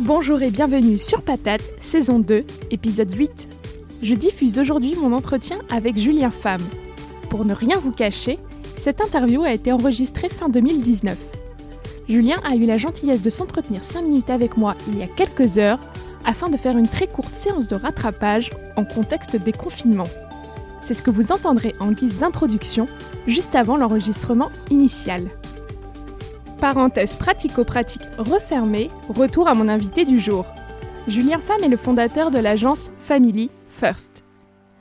Bonjour et bienvenue sur Patate, saison 2, épisode 8. Je diffuse aujourd'hui mon entretien avec Julien Femme. Pour ne rien vous cacher, cette interview a été enregistrée fin 2019. Julien a eu la gentillesse de s'entretenir 5 minutes avec moi il y a quelques heures afin de faire une très courte séance de rattrapage en contexte des confinements. C'est ce que vous entendrez en guise d'introduction juste avant l'enregistrement initial. Parenthèse pratico-pratique refermée, retour à mon invité du jour. Julien Femme est le fondateur de l'agence Family First.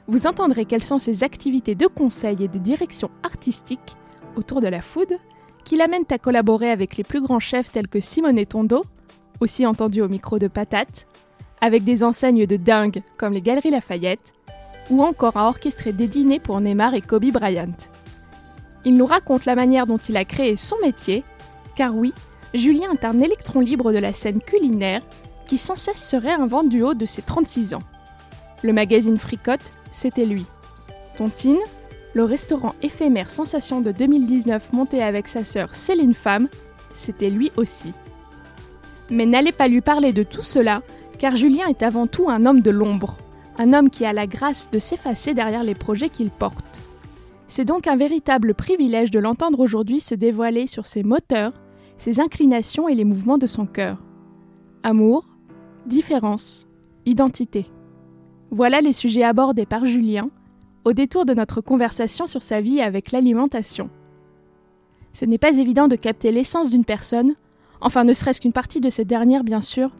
Vous entendrez quelles sont ses activités de conseil et de direction artistique autour de la food qui l'amènent à collaborer avec les plus grands chefs tels que Simone Tondo, aussi entendu au micro de Patate, avec des enseignes de dingue comme les Galeries Lafayette, ou encore à orchestrer des dîners pour Neymar et Kobe Bryant. Il nous raconte la manière dont il a créé son métier car oui, Julien est un électron libre de la scène culinaire qui sans cesse se réinvente du haut de ses 36 ans. Le magazine Fricotte, c'était lui. Tontine, le restaurant éphémère Sensation de 2019 monté avec sa sœur Céline Femme, c'était lui aussi. Mais n'allez pas lui parler de tout cela, car Julien est avant tout un homme de l'ombre, un homme qui a la grâce de s'effacer derrière les projets qu'il porte. C'est donc un véritable privilège de l'entendre aujourd'hui se dévoiler sur ses moteurs, ses inclinations et les mouvements de son cœur. Amour, différence, identité. Voilà les sujets abordés par Julien au détour de notre conversation sur sa vie avec l'alimentation. Ce n'est pas évident de capter l'essence d'une personne, enfin ne serait-ce qu'une partie de cette dernière bien sûr,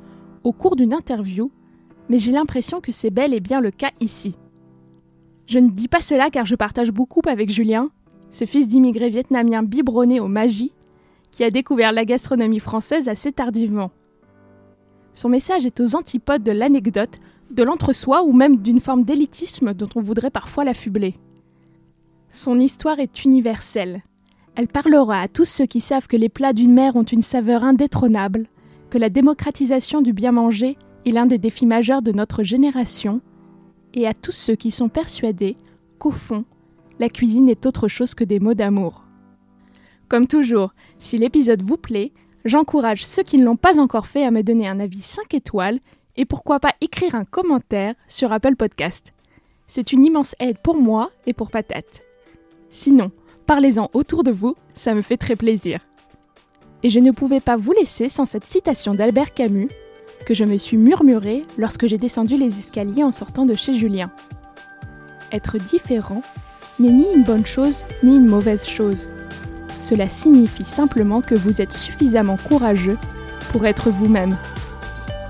au cours d'une interview, mais j'ai l'impression que c'est bel et bien le cas ici. Je ne dis pas cela car je partage beaucoup avec Julien, ce fils d'immigrés vietnamiens biberonné aux magies, qui a découvert la gastronomie française assez tardivement. Son message est aux antipodes de l'anecdote, de l'entre-soi ou même d'une forme d'élitisme dont on voudrait parfois l'affubler. Son histoire est universelle. Elle parlera à tous ceux qui savent que les plats d'une mère ont une saveur indétrônable, que la démocratisation du bien manger est l'un des défis majeurs de notre génération, et à tous ceux qui sont persuadés qu'au fond, la cuisine est autre chose que des mots d'amour. Comme toujours, si l'épisode vous plaît, j'encourage ceux qui ne l'ont pas encore fait à me donner un avis 5 étoiles et pourquoi pas écrire un commentaire sur Apple Podcast. C'est une immense aide pour moi et pour Patate. Sinon, parlez-en autour de vous, ça me fait très plaisir. Et je ne pouvais pas vous laisser sans cette citation d'Albert Camus que je me suis murmurée lorsque j'ai descendu les escaliers en sortant de chez Julien. Être différent n'est ni une bonne chose ni une mauvaise chose. Cela signifie simplement que vous êtes suffisamment courageux pour être vous-même.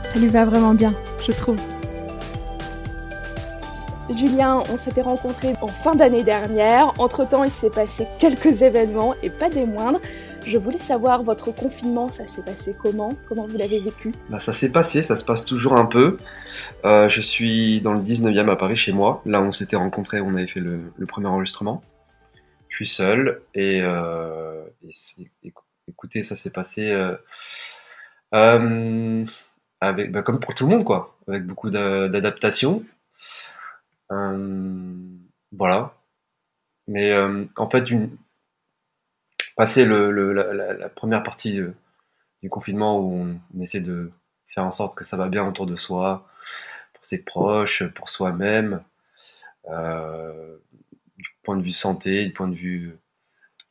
Ça lui va vraiment bien, je trouve. Julien, on s'était rencontrés en fin d'année dernière. Entre-temps, il s'est passé quelques événements et pas des moindres. Je voulais savoir, votre confinement, ça s'est passé comment? Comment vous l'avez vécu? Bah, Ça s'est passé, ça se passe toujours un peu. Euh, je suis dans le 19e à Paris, chez moi. Là, on s'était rencontrés, on avait fait le premier enregistrement seul et, euh, écoutez, ça s'est passé euh, euh, avec, bah, comme pour tout le monde, quoi, avec beaucoup d'adaptation. voilà. Mais en fait, une, passer la, première partie du confinement où on, essaie de faire en sorte que ça va bien autour de soi, pour ses proches, pour soi-même point de vue santé, du point de vue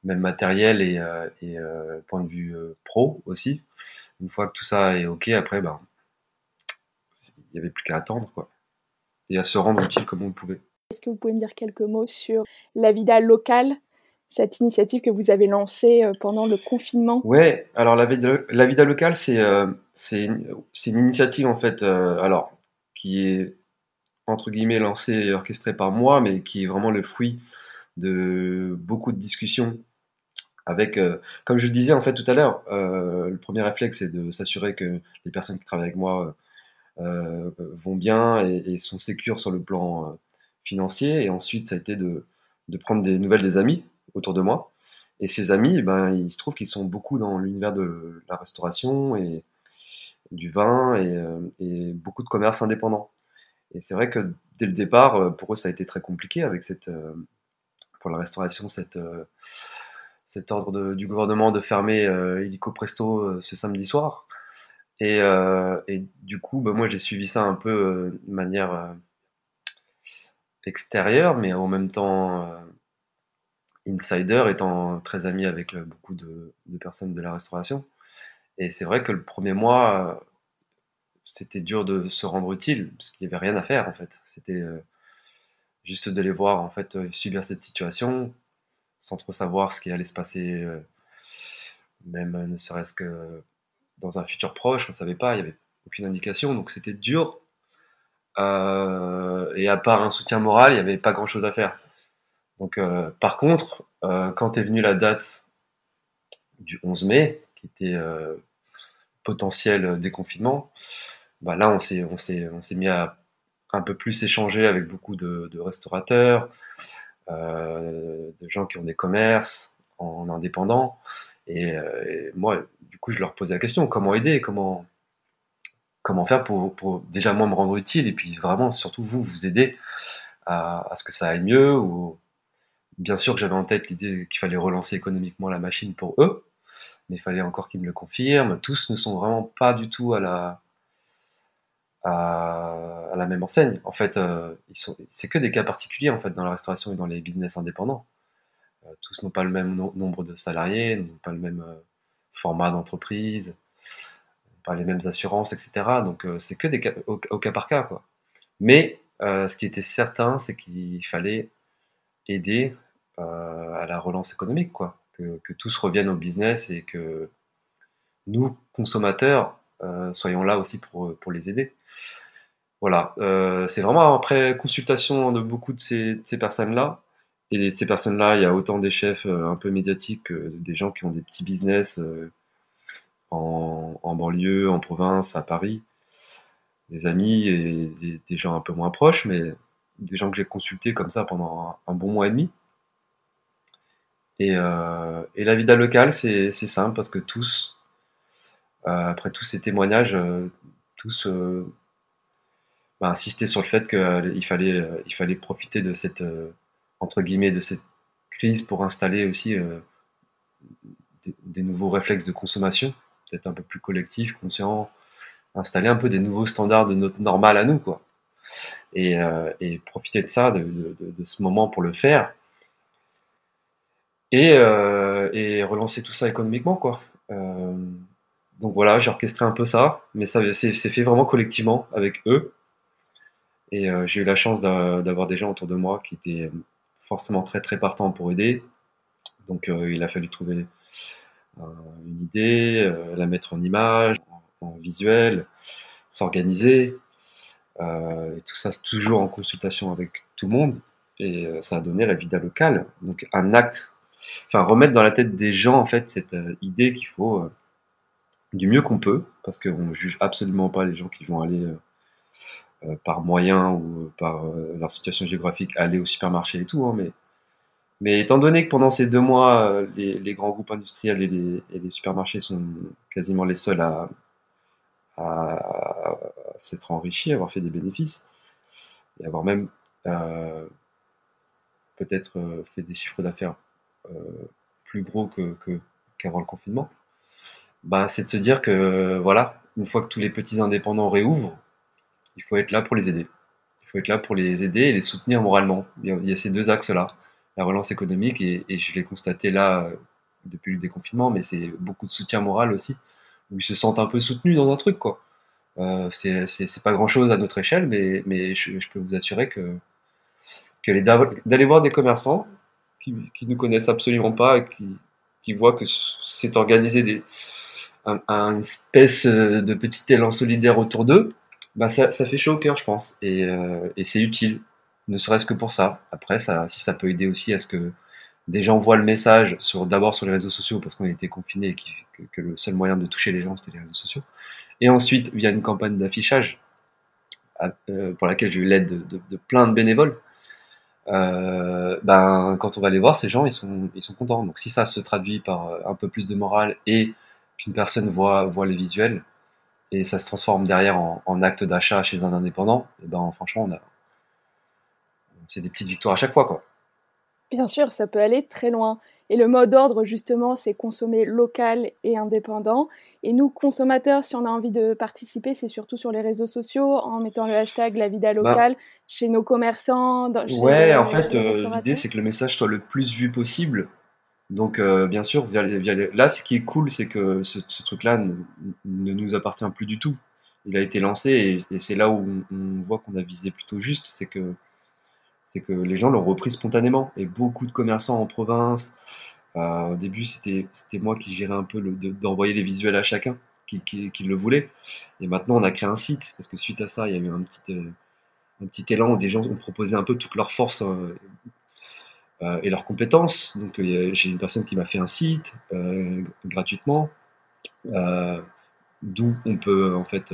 même matériel et, euh, et euh, point de vue euh, pro aussi. Une fois que tout ça est ok, après, ben, il n'y avait plus qu'à attendre. Quoi. et à se rendre utile comme on pouvait. Est-ce que vous pouvez me dire quelques mots sur la vida locale, cette initiative que vous avez lancée pendant le confinement? Oui, alors la vida, la vida locale, c'est une, initiative en fait, alors qui est entre guillemets lancée et orchestrée par moi, mais qui est vraiment le fruit de beaucoup de discussions avec, euh, comme je le disais en fait tout à l'heure, euh, le premier réflexe c'est de s'assurer que les personnes qui travaillent avec moi euh, vont bien et, sont sécures sur le plan financier. Et ensuite, ça a été de, de, prendre des nouvelles des amis autour de moi. Et ces amis, ben, il se trouve qu'ils sont beaucoup dans l'univers de la restauration et du vin et, et beaucoup de commerces indépendants. Et c'est vrai que dès le départ, pour eux, ça a été très compliqué avec cette, pour la restauration, cette cet ordre du gouvernement de fermer euh, illico presto euh, ce samedi soir. Et, euh, et du coup, bah, moi j'ai suivi ça un peu de manière extérieure, mais en même temps insider, étant très ami avec beaucoup de, personnes de la restauration. Et c'est vrai que le premier mois, c'était dur de se rendre utile, parce qu'il n'y avait rien à faire en fait. C'était juste de les voir en fait subir cette situation, sans trop savoir ce qui allait se passer, euh, même euh, ne serait-ce que dans un futur proche, on ne savait pas, il n'y avait aucune indication, donc c'était dur. Euh, et à part un soutien moral, il n'y avait pas grand-chose à faire. Donc, par contre, quand est venue la date du 11 mai, qui était potentiel déconfinement, bah là, on s'est, on s'est mis à un peu plus échanger avec beaucoup de, restaurateurs, euh, de gens qui ont des commerces en indépendant. Et, euh, moi, du coup, je leur posais la question comment aider Comment comment faire pour, déjà moi me rendre utile et puis vraiment surtout vous vous aider à, à ce que ça aille mieux ou bien sûr que j'avais en tête l'idée qu'il fallait relancer économiquement la machine pour eux mais il fallait encore qu'ils me le confirment tous ne sont vraiment pas du tout à la à, la même enseigne. En fait, euh, c'est que des cas particuliers en fait dans la restauration et dans les business indépendants. Euh, tous n'ont pas le même nombre de salariés, n'ont pas le même euh, format d'entreprise, pas les mêmes assurances, etc. Donc c'est que des cas, au, cas par cas quoi. Mais ce qui était certain, c'est qu'il fallait aider à la relance économique, quoi. Que, que tous reviennent au business et que nous, consommateurs, euh, soyons là aussi pour, pour les aider. Voilà, euh, c'est vraiment après consultation de beaucoup de ces, personnes-là. Et ces personnes-là, il y a autant des chefs euh, un peu médiatiques que des gens qui ont des petits business en, banlieue, en province, à Paris, des amis et des, gens un peu moins proches, mais des gens que j'ai consultés comme ça pendant un, bon mois et demi. Et, euh, et la vida locale, c'est simple parce que tous, euh, après tous ces témoignages, euh, tous euh, bah, insistaient sur le fait qu'il fallait, il fallait profiter de cette, entre guillemets, de cette crise pour installer aussi des, nouveaux réflexes de consommation, peut-être un peu plus collectifs, conscients, installer un peu des nouveaux standards de notre normal à nous, quoi. Et, profiter de ça, de, ce moment pour le faire, et, relancer tout ça économiquement, quoi. Euh, donc voilà, j'ai orchestré un peu ça, mais ça c'est fait vraiment collectivement avec eux. Et euh, j'ai eu la chance d'avoir des gens autour de moi qui étaient forcément très très partants pour aider. Donc euh, il a fallu trouver euh, une idée, la mettre en image, en, visuel, s'organiser. et tout ça, toujours en consultation avec tout le monde. Et ça a donné la vida locale. Donc un acte, enfin remettre dans la tête des gens en fait cette idée qu'il faut du mieux qu'on peut, parce qu'on ne juge absolument pas les gens qui vont aller euh, euh, par moyen ou euh, par leur situation géographique aller au supermarché et tout, hein, mais, mais étant donné que pendant ces deux mois, les, grands groupes industriels et les, supermarchés sont quasiment les seuls à, s'être enrichis, avoir fait des bénéfices, et avoir même peut-être fait des chiffres d'affaires plus gros qu'avant le confinement bah, c'est de se dire que voilà, une fois que tous les petits indépendants réouvrent, il faut être là pour les aider. Il faut être là pour les aider et les soutenir moralement. Il y a, ces deux axes-là, la relance économique et, je l'ai constaté là euh, depuis le déconfinement, mais c'est beaucoup de soutien moral aussi, où ils se sentent un peu soutenus dans un truc quoi. Euh, c'est pas grand chose à notre échelle, mais, mais je, peux vous assurer que, que d'aller voir des commerçants qui, qui nous connaissent absolument pas et qui, qui voient que c'est organisé des, un, espèce de petit élan solidaire autour d'eux, bah ça, fait chaud au cœur, je pense. Et, euh, et c'est utile, ne serait-ce que pour ça. Après, si ça peut aider aussi à ce que des gens voient le message sur d'abord sur les réseaux sociaux parce qu'on était confinés et que, le seul moyen de toucher les gens c'était les réseaux sociaux et ensuite via une campagne d'affichage euh, pour laquelle j'ai eu l'aide de, plein de bénévoles euh, ben quand on va les voir ces gens ils sont ils sont contents donc si ça se traduit par un peu plus de morale et qu'une personne voit voit les visuels et ça se transforme derrière en, en acte d'achat chez un indépendant et ben franchement on a c'est des petites victoires à chaque fois quoi Bien sûr, ça peut aller très loin. Et le mot d'ordre, justement, c'est consommer local et indépendant. Et nous, consommateurs, si on a envie de participer, c'est surtout sur les réseaux sociaux, en mettant le hashtag la vida bah. locale chez nos commerçants. Dans, ouais, en fait, euh, l'idée, c'est que le message soit le plus vu possible. Donc, euh, bien sûr, via, là, ce qui est cool, c'est que ce, truc-là ne, nous appartient plus du tout. Il a été lancé et, c'est là où on voit qu'on a visé plutôt juste. C'est que c'est que les gens l'ont repris spontanément. Et beaucoup de commerçants en province, euh, au début, c'était moi qui gérais un peu d'envoyer les visuels à chacun qui, qui, le voulait. Et maintenant, on a créé un site, parce que suite à ça, il y a eu un petit, euh, un petit élan où des gens ont proposé un peu toute leur force euh, et leurs compétences. Donc, j'ai une personne qui m'a fait un site gratuitement, d'où on peut en fait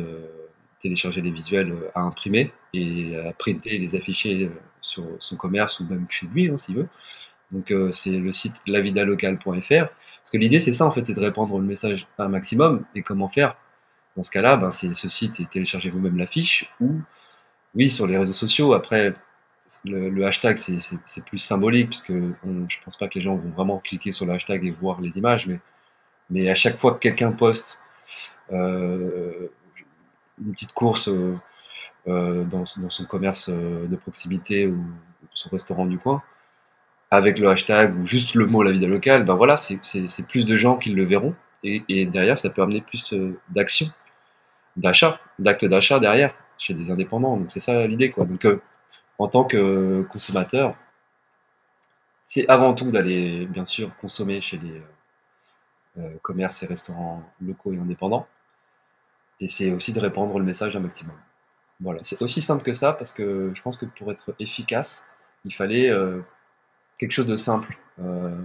télécharger les visuels euh, à imprimer et à printer et les afficher euh, sur son commerce ou même chez lui, hein, s'il veut. Donc euh, c'est le site lavidalocal.fr. Parce que l'idée c'est ça en fait, c'est de répandre le message un maximum. Et comment faire? Dans ce cas-là, ben, c'est ce site et téléchargez vous-même l'affiche ou oui sur les réseaux sociaux. Après le, hashtag c'est plus symbolique parce que je pense pas que les gens vont vraiment cliquer sur le hashtag et voir les images, mais à chaque fois que quelqu'un poste euh, une petite course euh, euh, dans, son commerce de proximité ou son restaurant du coin, avec le hashtag ou juste le mot la vida locale, ben voilà, c'est plus de gens qui le verront. Et, derrière, ça peut amener plus d'action, d'achat, d'actes d'achat derrière, chez des indépendants. Donc c'est ça l'idée, quoi. En tant que consommateur, c'est avant tout d'aller, bien sûr, consommer chez les commerces et restaurants locaux et indépendants. Et c'est aussi de répandre le message un maximum. Voilà, c'est aussi simple que ça parce que je pense que pour être efficace, il fallait euh, quelque chose de simple. Euh,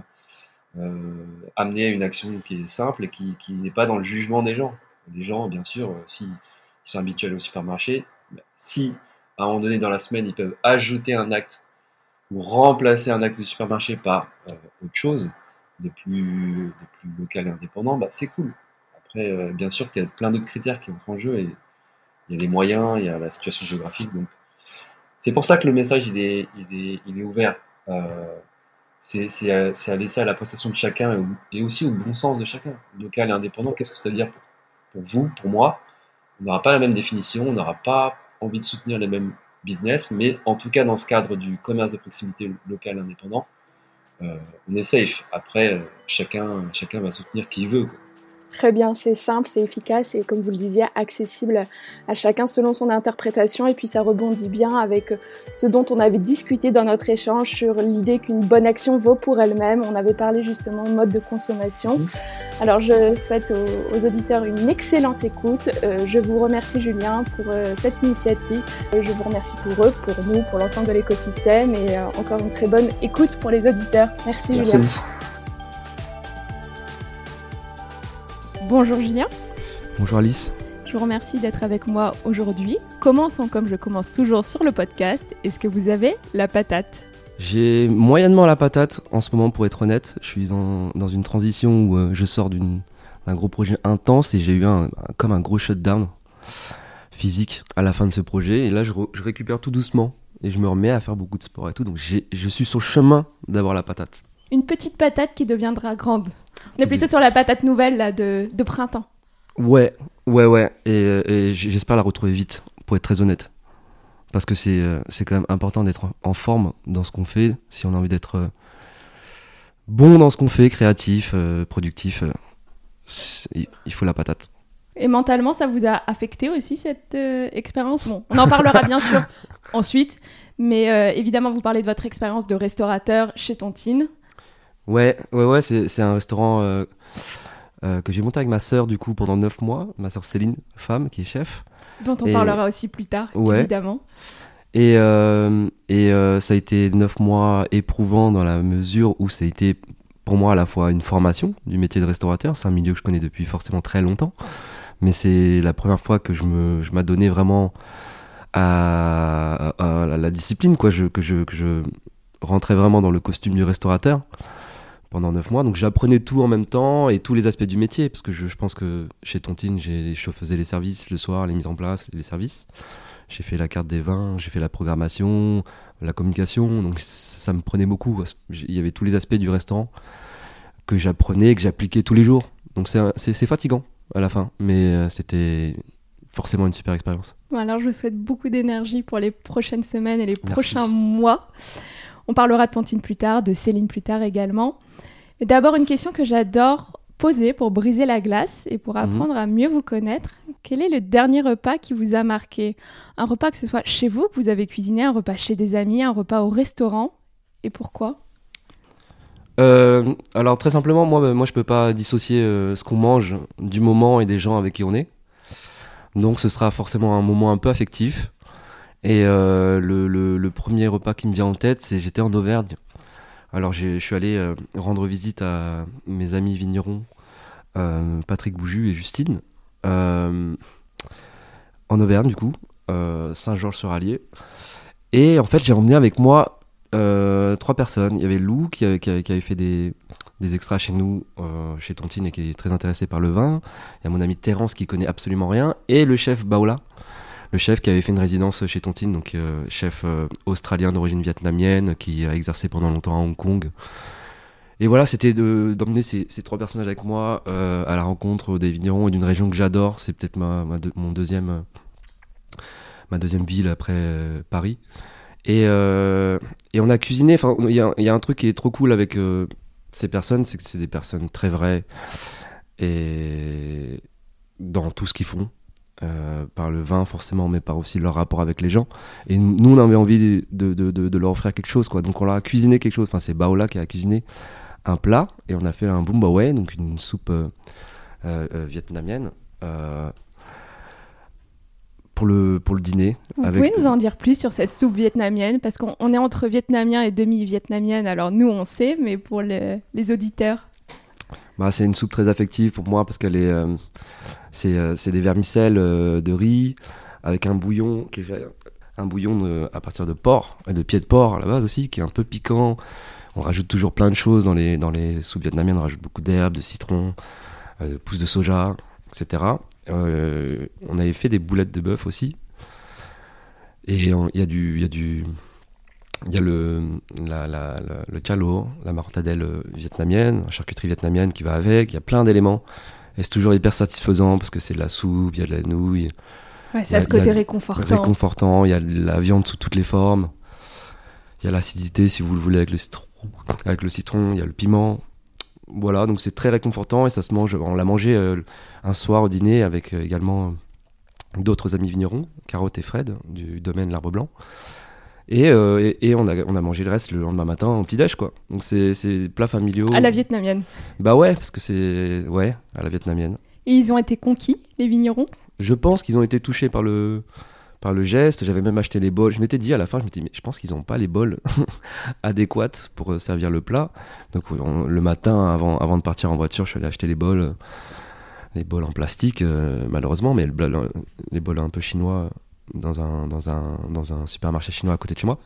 euh, amener une action qui est simple et qui, n'est pas dans le jugement des gens. Les gens, bien sûr, s'ils sont habituels au supermarché, si à un moment donné dans la semaine, ils peuvent ajouter un acte ou remplacer un acte de supermarché par autre chose de plus, local et indépendant, bah, c'est cool. Après, euh, bien sûr qu'il y a plein d'autres critères qui entrent en jeu et il y a les moyens, il y a la situation géographique. Donc, c'est pour ça que le message il est, il est, ouvert. Euh, c'est à, laisser à la prestation de chacun et, aussi au bon sens de chacun, local et indépendant. Qu'est-ce que ça veut dire pour, vous, pour moi? On n'aura pas la même définition, on n'aura pas envie de soutenir les mêmes business, mais en tout cas dans ce cadre du commerce de proximité local indépendant, euh, on est safe. Après, chacun, chacun va soutenir qui il veut. Très bien, c'est simple, c'est efficace et comme vous le disiez, accessible à chacun selon son interprétation et puis ça rebondit bien avec ce dont on avait discuté dans notre échange sur l'idée qu'une bonne action vaut pour elle-même. On avait parlé justement de mode de consommation. Mhm. Alors je souhaite aux, auditeurs une excellente écoute. Euh, je vous remercie Julien pour euh, cette initiative. Euh, je vous remercie pour eux, pour nous, pour l'ensemble de l'écosystème et encore une très bonne écoute pour les auditeurs. Merci, Merci. Julien. Bonjour Julien. Bonjour Alice. Je vous remercie d'être avec moi aujourd'hui. Commençons comme je commence toujours sur le podcast. Est-ce que vous avez la patate? J'ai moyennement la patate en ce moment pour être honnête. Je suis dans, une transition où euh, je sors d'un gros projet intense et j'ai eu un, comme un gros shutdown physique à la fin de ce projet. Et là, je, récupère tout doucement et je me remets à faire beaucoup de sport et tout. Donc je suis sur le chemin d'avoir la patate. Une petite patate qui deviendra grande. On est plutôt sur la patate nouvelle là, de, de printemps. Ouais, ouais, ouais. Et, j'espère la retrouver vite, pour être très honnête. Parce que c'est euh, c'est quand même important d'être en forme dans ce qu'on fait. Si on a envie d'être euh, bon dans ce qu'on fait, créatif, euh, productif, il faut la patate. Et mentalement, ça vous a affecté aussi cette euh, expérience? Bon, on en parlera bien sûr ensuite, mais euh, évidemment, vous parlez de votre expérience de restaurateur chez Tontine. Ouais, ouais, ouais, c'est c'est un restaurant euh, euh, que j'ai monté avec ma sœur du coup pendant 9 mois, ma sœur Céline, femme, qui est chef. dont on Et- parlera aussi plus tard, Ouais. évidemment. Et, euh, et ça a été 9 mois éprouvants dans la mesure où ça a été pour moi à la fois une formation du métier de restaurateur. C'est un milieu que je connais depuis forcément très longtemps. Mais c'est la première fois que je me je m'adonnais vraiment à, à la, la discipline, quoi. Je, que, je, que je rentrais vraiment dans le costume du restaurateur pendant 9 mois. Donc j'apprenais tout en même temps et tous les aspects du métier. Parce que je, je pense que chez Tontine, j'ai- je faisais les services le soir, les mises en place, les services. J'ai fait la carte des vins, j'ai fait la programmation, la communication, donc ça, ça me prenait beaucoup. Il y avait tous les aspects du restaurant que j'apprenais, que j'appliquais tous les jours. Donc c'est un- c'est c'est fatigant à la fin, mais euh, c'était forcément une super expérience. Bon, alors, je vous souhaite beaucoup d'énergie pour les prochaines semaines et les Merci. prochains mois. On parlera de Tontine plus tard, de Céline plus tard également. D'abord, une question que j'adore poser pour briser la glace et pour Mhm. apprendre à mieux vous connaître. Quel est le dernier repas qui vous a marqué? Un repas que ce soit chez vous, que vous avez cuisiné, un repas chez des amis, un repas au restaurant? Et pourquoi? Euh, alors très simplement, moi, moi je peux pas dissocier euh, ce qu'on mange du moment et des gens avec qui on est. Donc ce sera forcément un moment un peu affectif. Et euh, le, le- le premier repas qui me vient en tête, c'est j'étais en Auvergne. Alors je suis allé euh, rendre visite à mes amis vignerons, euh, Patrick Bouju et Justine, euh, en Auvergne du coup, Saint-Georges-sur-Allier. Et en fait j'ai emmené avec moi trois personnes. Il y avait Lou qui avait, fait des, des extras chez nous, chez Tontine, et qui est très intéressé par le vin. Il y a mon ami Terence qui connaît absolument rien. Et le chef Baola, le chef qui avait fait une résidence chez Tontine, donc euh, chef euh, australien d'origine vietnamienne, qui a exercé pendant longtemps à Hong Kong. Et voilà, c'était de- d'emmener ces, ces trois personnages avec moi euh, à la rencontre des vignerons et d'une région que j'adore. C'est peut-être ma, ma deux- mon deuxième, ma deuxième ville après Paris. Et, et on a cuisiné. Enfin, il y, y a un truc qui est trop cool avec ces personnes, c'est que c'est des personnes très vraies et dans tout ce qu'ils font. Euh, par le vin forcément, mais par aussi leur rapport avec les gens. Et nous, on avait envie de, de, de- de leur offrir quelque chose, quoi. Donc on leur a cuisiné quelque chose. Enfin, c'est Baola qui a cuisiné un plat et on a fait un bumbawe, donc une soupe euh, euh, vietnamienne. pour le, pour le dîner. Vous avec- pouvez nous en dire plus sur cette soupe vietnamienne? Parce qu'on on est entre vietnamien et demi-vietnamienne, alors nous on sait, mais pour le- les auditeurs. Bah, c'est une soupe très affective pour moi parce qu'elle est, euh, c'est, euh, c'est des vermicelles euh, de riz avec un bouillon qui fait- un bouillon à partir de porc et de pieds de porc à la base aussi qui est un peu piquant. On rajoute toujours plein de choses dans les dans les soupes vietnamiennes. On rajoute beaucoup d'herbes, de citron, de pousses de soja, etc. On avait fait des boulettes de bœuf aussi. Et il y a du il y a du il y a le, la, la, la- le chalo, la mortadelle euh, vietnamienne, la charcuterie vietnamienne qui va avec, il y a plein d'éléments. Et c'est toujours hyper satisfaisant parce que c'est de la soupe, il y a de la nouille, Ouais, ça a- a ce a côté réconfortant. réconfortant, il y a de la viande sous toutes les formes, il y a l'acidité si vous le voulez avec le citron, avec le citron, il y a le piment. Voilà, donc c'est très réconfortant et ça se mange. On l'a mangé euh, un soir au dîner avec euh, également euh, d'autres amis vignerons, Carotte et Fred du domaine L'Arbre Blanc. Et, euh, et, et on, a, on a mangé le reste le lendemain matin au petit-déj, quoi. Donc c'est des plats familiaux. À la vietnamienne. Bah ouais, parce que c'est. Ouais, à la vietnamienne. Et ils ont été conquis, les vignerons? Je pense qu'ils ont été touchés par le, par le geste. J'avais même acheté les bols. Je m'étais dit à la fin, je m'étais dit, mais je pense qu'ils n'ont pas les bols adéquats pour euh, servir le plat. Donc on- le matin, avant, avant de partir en voiture, je suis allé acheter les bols, euh, les bols en plastique, euh, malheureusement, mais le les bols un peu chinois dans un, dans un, dans un supermarché chinois à côté de chez moi.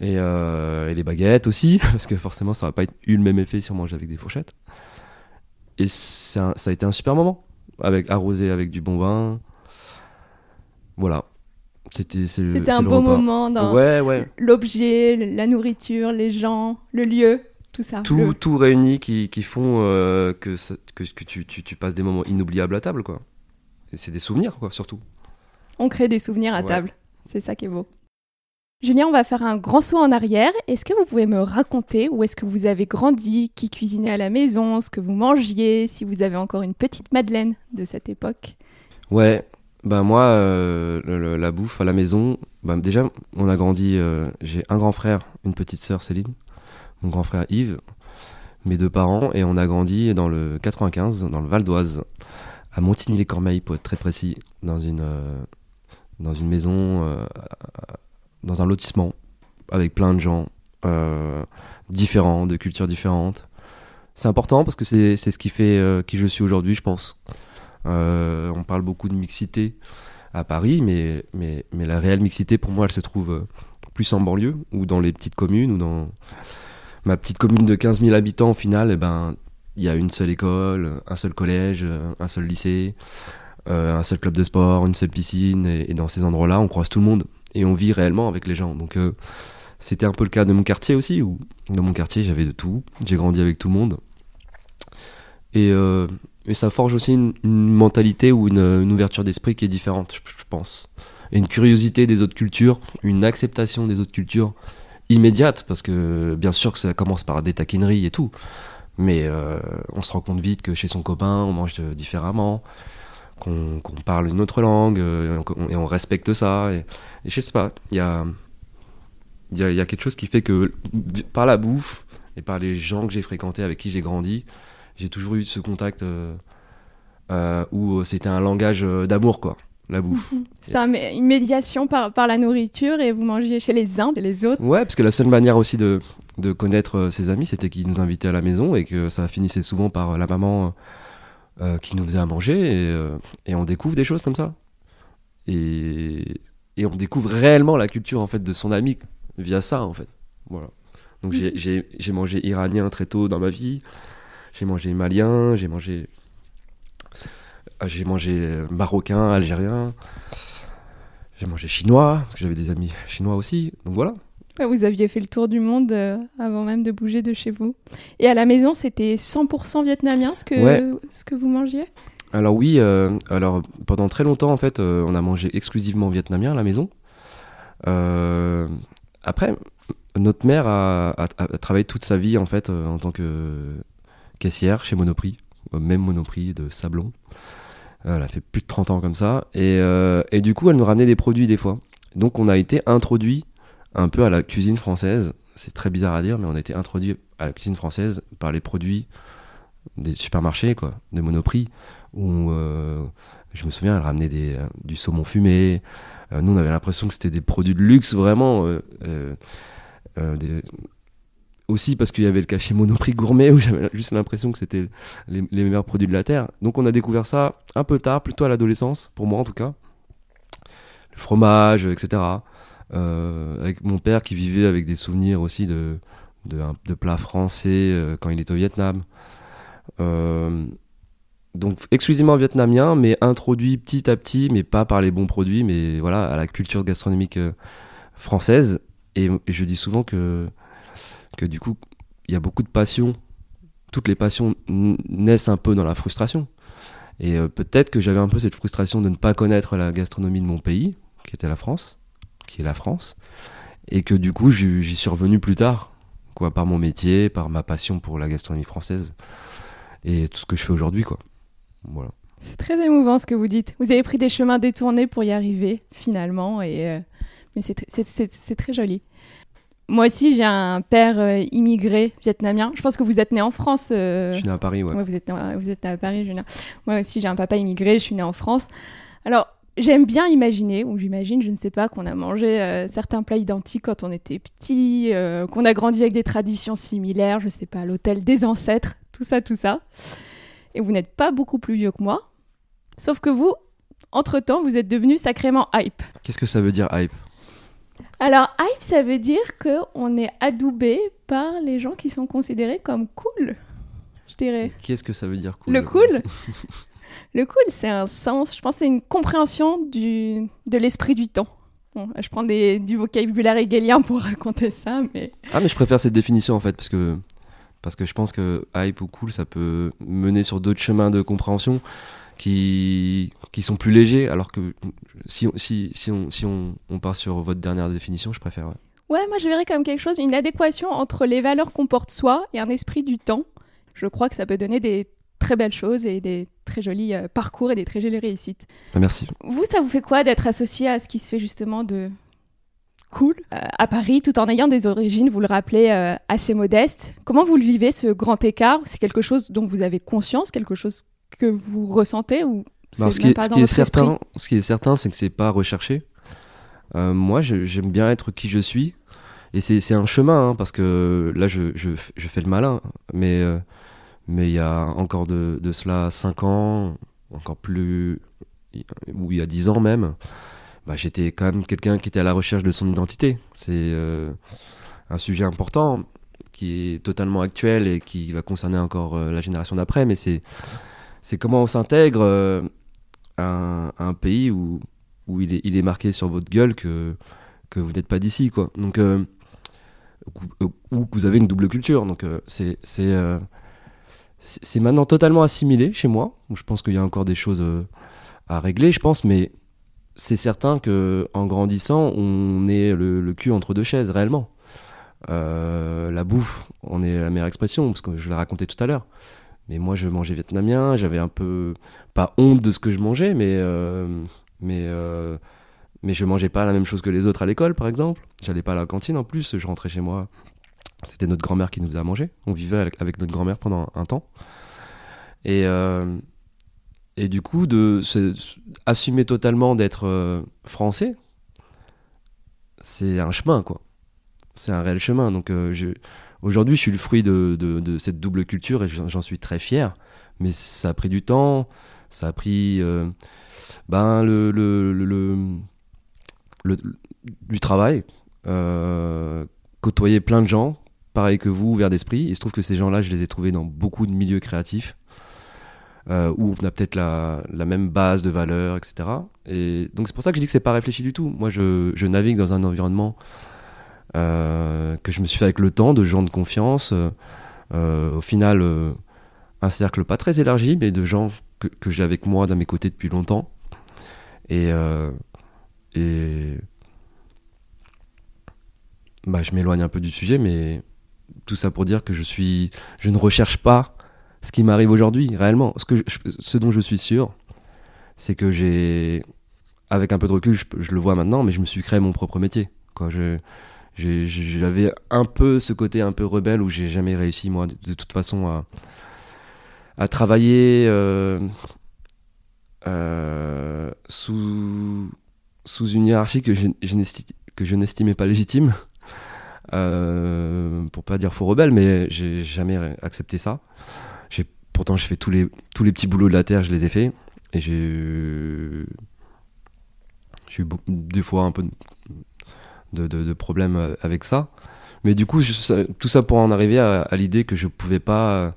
Et, euh, et les baguettes aussi, parce que forcément, ça va pas eu le même effet si on mange avec des fourchettes. Et un- ça a été un super moment, avec arrosé avec du bon vin. Voilà. C'était C'était un beau repas. moment dans Ouais, ouais. l'objet, la nourriture, les gens, le lieu, tout ça. Tout, Le- tout réuni qui, qui font euh, que, ça- que, que tu, tu, tu passes des moments inoubliables à table, quoi. Et c'est des souvenirs, quoi, surtout. On crée des souvenirs à Ouais. table. C'est ça qui est beau. Julien, on va faire un grand saut en arrière. Est-ce que vous pouvez me raconter où est-ce que vous avez grandi, qui cuisinait à la maison, ce que vous mangiez, si vous avez encore une petite Madeleine de cette époque? Ouais, bah moi, euh, le- le- la bouffe à la maison, bah déjà, on a grandi. euh, J'ai un grand frère, une petite sœur Céline, mon grand frère Yves, mes deux parents, et on a grandi dans le 95, dans le Val d'Oise, à Montigny-les-Cormeilles pour être très précis, dans une euh, dans une maison, euh, dans un lotissement avec plein de gens euh, différents, de cultures différentes. C'est important parce que c'est ce qui fait euh, qui je suis aujourd'hui, je pense. On parle beaucoup de mixité à Paris, mais, mais, mais la réelle mixité, pour moi, elle se trouve plus en banlieue ou dans les petites communes ou dans ma petite commune de 15 000 habitants. Au final, eh ben, il y a une seule école, un seul collège, un seul lycée, un seul club de sport, une seule piscine. Et, dans ces endroits-là, on croise tout le monde et on vit réellement avec les gens. Donc, euh, c'était un peu le cas de mon quartier aussi, où dans mon quartier, j'avais de tout. J'ai grandi avec tout le monde. Et, euh, ça forge aussi une, mentalité ou une, ouverture d'esprit qui est différente, je, pense. Et une curiosité des autres cultures, une acceptation des autres cultures immédiate, parce que bien sûr que ça commence par des taquineries et tout, mais euh, on se rend compte vite que chez son copain, on mange euh, différemment, qu'on parle une autre langue, euh, et, on, et on respecte ça. Et, et je sais pas, il y a, y, a, y a quelque chose qui fait que par la bouffe et par les gens que j'ai fréquentés, avec qui j'ai grandi, j'ai toujours eu ce contact euh, euh, où c'était un langage d'amour, quoi, la bouffe. Un mé- une médiation par, par la nourriture et vous mangiez chez les uns et les autres. Ouais, parce que la seule manière aussi de, de connaître ses amis, c'était qu'ils nous invitaient à la maison et que ça finissait souvent par la maman euh, qui nous faisait à manger et, euh, et on découvre des choses comme ça. Et, et on découvre réellement la culture en fait de son ami via ça en fait. Voilà. Donc j'ai- j'ai mangé iranien très tôt dans ma vie, j'ai mangé malien, j'ai mangé j'ai mangé marocain, algérien, j'ai mangé chinois parce que j'avais des amis chinois aussi. Donc voilà. Vous aviez fait le tour du monde euh, avant même de bouger de chez vous. Et à la maison, c'était 100% vietnamien ce que, Ouais. ce que vous mangiez? Alors oui, euh, alors pendant très longtemps en fait, euh, on a mangé exclusivement vietnamien à la maison. Euh, après, notre mère a, a- a travaillé toute sa vie en fait en tant que caissière chez Monoprix, même Monoprix de Sablon. Elle a fait plus de 30 ans comme ça. Et, et du coup, elle nous ramenait des produits des fois. Donc on a été introduit un peu à la cuisine française. C'est très bizarre à dire, mais on a été introduit à la cuisine française par les produits des supermarchés, quoi, de Monoprix, où euh, je me souviens, elle ramenait euh, du saumon fumé. Euh, nous, on avait l'impression que c'était des produits de luxe, vraiment. Aussi parce qu'il y avait le cachet Monoprix gourmet, où j'avais juste l'impression que c'était les, les meilleurs produits de la Terre. Donc on a découvert ça un peu tard, plutôt à l'adolescence, pour moi en tout cas. Le fromage, etc. Euh, avec mon père qui vivait avec des souvenirs aussi de, de, plats français euh, quand il était au Vietnam. Euh, donc exclusivement vietnamien, mais introduit petit à petit, mais pas par les bons produits, mais voilà, à la culture gastronomique française. Et, je dis souvent que, que du coup, il y a beaucoup de passions. Toutes les passions naissent un peu dans la frustration. Et peut-être que j'avais un peu cette frustration de ne pas connaître la gastronomie de mon pays, qui était la France, qui est la France, et que du coup, j'y suis revenu plus tard, quoi, par mon métier, par ma passion pour la gastronomie française, et tout ce que je fais aujourd'hui, quoi. Voilà. C'est très émouvant ce que vous dites. Vous avez pris des chemins détournés pour y arriver, finalement, et, euh, mais c'est tr- c'est- c'est- c'est très joli. Moi aussi, j'ai un père euh, immigré vietnamien. Je pense que vous êtes né en France. euh, Je suis né à Paris, ouais. Ouais, vous, êtes, né- vous êtes à Paris, Julien. Moi aussi, j'ai un papa immigré, je suis née en France. Alors, j'aime bien imaginer, ou j'imagine, je ne sais pas, qu'on a mangé euh, certains plats identiques quand on était petit, euh, qu'on a grandi avec des traditions similaires, je sais pas, l'hôtel des ancêtres, tout ça, tout ça. Et vous n'êtes pas beaucoup plus vieux que moi. Sauf que vous, entre-temps, vous êtes devenu sacrément hype. Qu'est-ce que ça veut dire hype? Alors, hype, ça veut dire qu'on est adoubé par les gens qui sont considérés comme cool, je dirais. Qu'est-ce que ça veut dire cool? Le cool? Le cool, c'est un sens, je pense c'est une compréhension du, de l'esprit du temps. Bon, je prends des, du vocabulaire hegelien pour raconter ça, mais... Ah, mais je préfère cette définition en fait, parce que, parce que je pense que hype ou cool, ça peut mener sur d'autres chemins de compréhension qui, qui sont plus légers, alors que si, si, si, on, si on, on part sur votre dernière définition, je préfère. Ouais. Ouais, moi je verrais comme quelque chose, une adéquation entre les valeurs qu'on porte soi et un esprit du temps. Je crois que ça peut donner des très belles choses et des très jolis euh, parcours et des très jolies réussites. Ah, Merci. Vous, ça vous fait quoi d'être associé à ce qui se fait justement de cool euh, à Paris, tout en ayant des origines, vous le rappelez, euh, assez modestes? Comment vous le vivez, ce grand écart? C'est quelque chose dont vous avez conscience, quelque chose que vous ressentez ou c'est ce, qui est, ce qui est certain, ce qui est certain, c'est que c'est pas recherché. Moi, j'aime bien être qui je suis, et c'est un chemin, hein, parce que là, je, je, fais le malin, mais mais il y a encore de, de cela 5 ans, encore plus, ou il y a 10 ans même, bah, j'étais quand même quelqu'un qui était à la recherche de son identité. C'est euh, un sujet important qui est totalement actuel et qui va concerner encore euh, la génération d'après, mais c'est c'est comment on s'intègre euh, à, un, pays où, où il, est, il est marqué sur votre gueule que, que vous n'êtes pas d'ici, quoi. Donc, euh, ou, que vous avez une double culture. Donc, c'est c'est c'est maintenant totalement assimilé chez moi, je pense qu'il y a encore des choses euh, à régler, je pense, mais c'est certain que en grandissant, on est le, cul entre deux chaises, réellement. Euh, la bouffe, on est la meilleure expression, parce que je l'ai raconté tout à l'heure. Mais moi, je mangeais vietnamien, j'avais un peu pas honte de ce que je mangeais, mais euh, mais mais je mangeais pas la même chose que les autres à l'école, par exemple. J'allais pas à la cantine en plus, je rentrais chez moi. C'était notre grand-mère qui nous faisait à manger. On vivait avec, notre grand-mère pendant un temps. Et euh, et du coup, de se- assumer totalement d'être euh, français, c'est un chemin, quoi. C'est un réel chemin. Donc, euh, je, aujourd'hui, je suis le fruit de, de, cette double culture et j'en suis très fier. Mais ça a pris du temps, ça a pris ben, le, le, le, le- du travail, côtoyer plein de gens, pareil que vous, ouverts d'esprit. Il se trouve que ces gens-là, je les ai trouvés dans beaucoup de milieux créatifs euh, où on a peut-être la, même base de valeurs, etc. Et donc c'est pour ça que je dis que c'est pas réfléchi du tout. Moi, je, navigue dans un environnement euh, que je me suis fait avec le temps, de gens de confiance. euh, au final, un cercle pas très élargi, mais de gens que, j'ai avec moi, dans mes côtés depuis longtemps. Et, et bah, je m'éloigne un peu du sujet, mais tout ça pour dire que je suis, je ne recherche pas ce qui m'arrive aujourd'hui, réellement. Ce, que ce dont je suis sûr, c'est que j'ai, avec un peu de recul, je, le vois maintenant, mais je me suis créé mon propre métier. Quoi. Je, j'avais un peu ce côté un peu rebelle où j'ai jamais réussi, moi, de, toute façon, à, à travailler euh, euh, sous, sous une hiérarchie que je, que je n'estimais pas légitime. Euh, pour pas dire faux rebelle, mais j'ai jamais accepté ça. Pourtant j'ai fait tous les petits boulots de la terre, je les ai fait et j'ai eu- des fois un peu de, problèmes avec ça. Mais du coup, tout ça pour en arriver à, l'idée que je pouvais pas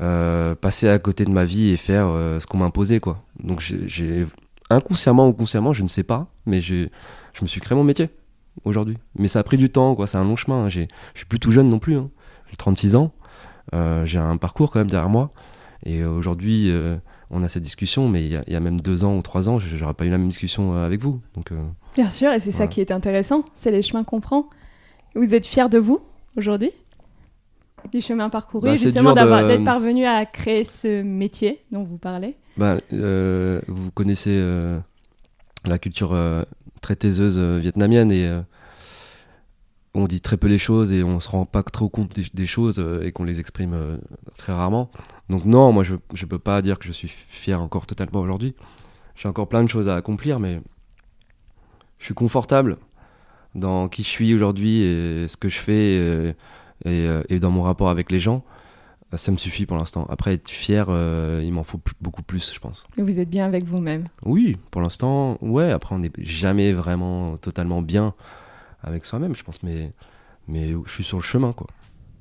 euh, passer à côté de ma vie et faire euh, ce qu'on m'imposait quoi. Donc inconsciemment ou consciemment, je ne sais pas, mais je me suis créé mon métier aujourd'hui. Mais ça a pris du temps quoi, c'est un long chemin. hein. Je suis plus tout jeune non plus. hein. J'ai 36 ans. Euh, j'ai un parcours quand même derrière moi. Et aujourd'hui, euh, on a cette discussion, mais il y, a- il y a même deux ans ou trois ans, je n'aurais pas eu la même discussion euh, avec vous. Donc, euh, Bien sûr, et c'est ça qui est intéressant, c'est les chemins qu'on prend. Vous êtes fier de vous aujourd'hui? Du chemin parcouru, Bah, justement de- d'être parvenu à créer ce métier dont vous parlez? bah, vous connaissez la culture très taiseuse euh, vietnamienne et euh, on dit très peu les choses et on se rend pas trop compte des, choses euh, et qu'on les exprime très rarement. Donc non, moi je je peux pas dire que je suis fier encore totalement aujourd'hui. J'ai encore plein de choses à accomplir, mais je suis confortable dans qui je suis aujourd'hui et ce que je fais et dans mon rapport avec les gens. Ça me suffit pour l'instant. Après, être fier, euh, il m'en faut plus- beaucoup plus, je pense. Et vous êtes bien avec vous-même. Oui, pour l'instant, ouais. Après, on n'est jamais vraiment totalement bien avec soi-même, je pense, mais, mais je suis sur le chemin, quoi.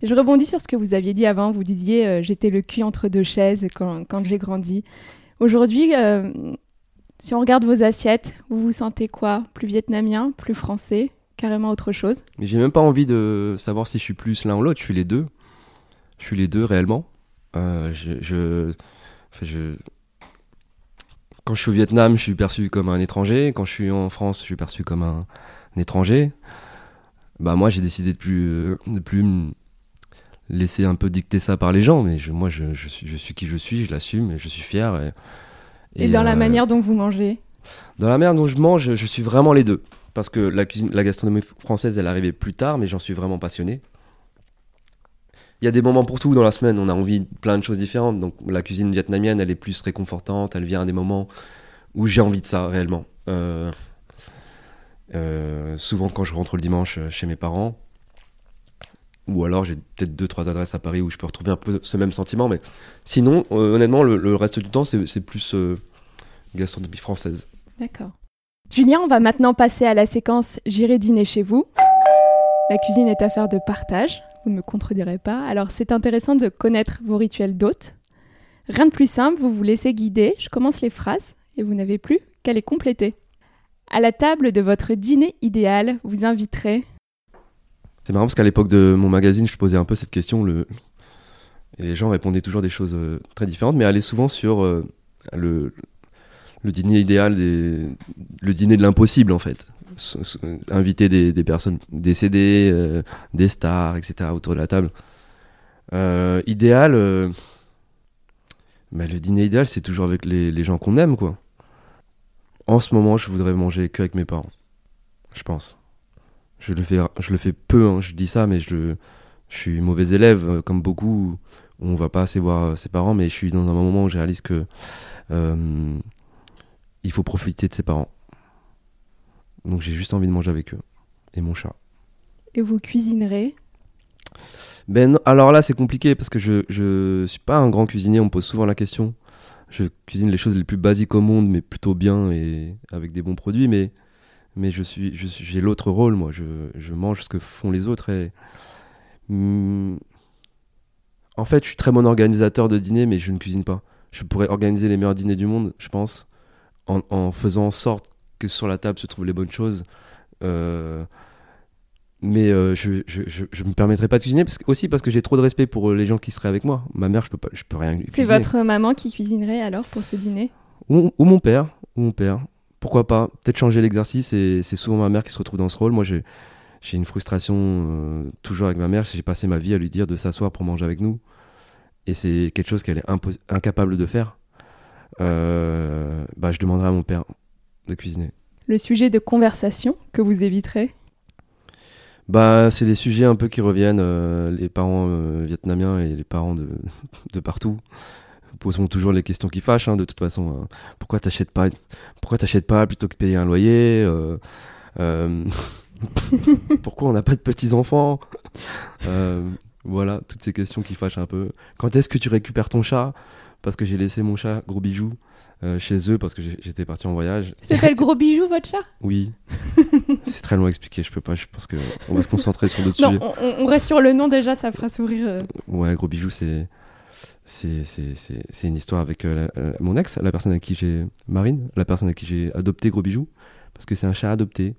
Je rebondis sur ce que vous aviez dit avant. Vous disiez euh, j'étais le cul entre deux chaises quand, quand j'ai grandi. Aujourd'hui, euh, si on regarde vos assiettes, vous vous sentez quoi? Plus vietnamien, plus français, carrément autre chose? Mais j'ai même pas envie de savoir si je suis plus l'un ou l'autre. Je suis les deux. Je suis les deux réellement. Euh, je, je, enfin, je, quand je suis au Vietnam, je suis perçu comme un étranger. Quand je suis en France, je suis perçu comme un, étranger. Bah moi, j'ai décidé de plus, euh, de plus me laisser un peu dicter ça par les gens. Mais je, moi, je, je, suis, je suis qui je suis, je l'assume et je suis fier. Et, dans la euh, manière dont vous mangez? Dans la manière dont je mange, je suis vraiment les deux. Parce que la, cuisine, la gastronomie française, elle arrivait plus tard, mais j'en suis vraiment passionné il y a des moments pour tout dans la semaine. On a envie de plein de choses différentes. Donc la cuisine vietnamienne, elle est plus réconfortante. Elle vient à des moments où j'ai envie de ça réellement. Euh, euh, souvent quand je rentre le dimanche euh, chez mes parents, ou alors j'ai peut-être deux trois adresses à Paris où je peux retrouver un peu ce même sentiment. Mais sinon, honnêtement, le, reste du temps, c'est plus gastronomie française. D'accord. Julien, on va maintenant passer à la séquence J'irai dîner chez vous. La cuisine est affaire de partage vous ne me contredirez pas. Alors c'est intéressant de connaître vos rituels d'hôtes. Rien de plus simple, vous vous laissez guider, je commence les phrases et vous n'avez plus qu'à les compléter. À la table de votre dîner idéal, vous inviterez. C'est marrant parce qu'à l'époque de mon magazine, je posais un peu cette question. Le... Et les gens répondaient toujours des choses euh, très différentes, mais allaient souvent sur euh, le, le dîner idéal, le dîner de l'impossible en fait inviter des, personnes décédées, euh, des stars, etc. autour de la table. Euh, idéal, euh, bah, le dîner idéal, c'est toujours avec les, gens qu'on aime, quoi. En ce moment, je voudrais manger que avec mes parents, je pense. Je le fais, je le fais peu, hein, je dis ça, mais je, suis mauvais élève, comme beaucoup. On va pas assez voir ses parents, mais je suis dans un moment où je réalise que il faut profiter de ses parents. Donc j'ai juste envie de manger avec eux. Et mon chat. Et vous cuisinerez? Ben alors là c'est compliqué parce que je, je suis pas un grand cuisinier, on me pose souvent la question. Je cuisine les choses les plus basiques au monde, mais plutôt bien et avec des bons produits. Mais, mais je suis, j'ai l'autre rôle, moi. Je, je, mange ce que font les autres. Et, hmm, en fait, je suis très bon organisateur de dîner, mais je ne cuisine pas. Je pourrais organiser les meilleurs dîners du monde, je pense, en, en faisant en sorte que sur la table se trouvent les bonnes choses. Euh, mais euh, je, je, je, me permettrai pas de cuisiner parce aussi parce que j'ai trop de respect pour les gens qui seraient avec moi. Ma mère, je peux pas, je peux rien. C'est votre maman qui cuisinerait alors pour ce dîner ou, mon père, ou mon père. Pourquoi pas? Peut-être changer l'exercice et c'est souvent ma mère qui se retrouve dans ce rôle. Moi, j'ai j'ai une frustration euh, toujours avec ma mère. J'ai passé ma vie à lui dire de s'asseoir pour manger avec nous et c'est quelque chose qu'elle est incapable de faire. bah, je demanderai à mon père de cuisiner. Le sujet de conversation que vous éviterez bah, c'est les sujets un peu qui reviennent, euh, les parents euh, vietnamiens et les parents de, de partout posons toujours les questions qui fâchent, hein, de toute façon. Hein. Pourquoi t'achètes pas, pourquoi t'achètes pas plutôt que de payer un loyer euh, Pourquoi on n'a pas de petits enfants Voilà, toutes ces questions qui fâchent un peu. Quand est-ce que tu récupères ton chat? Parce que j'ai laissé mon chat, gros bijou, euh, chez eux parce que j'étais parti en voyage. C'est le gros bijou votre chat? Oui. c'est très long à expliquer, je peux pas, je pense qu'on va se concentrer sur d'autres sujets. On, on, reste sur le nom déjà, ça fera sourire. Euh. Ouais, gros bijou, c'est. C'est une histoire avec euh, mon ex, la personne à qui j'ai. Marine, la personne à qui j'ai adopté Gros Bijou. Parce que c'est un chat adopté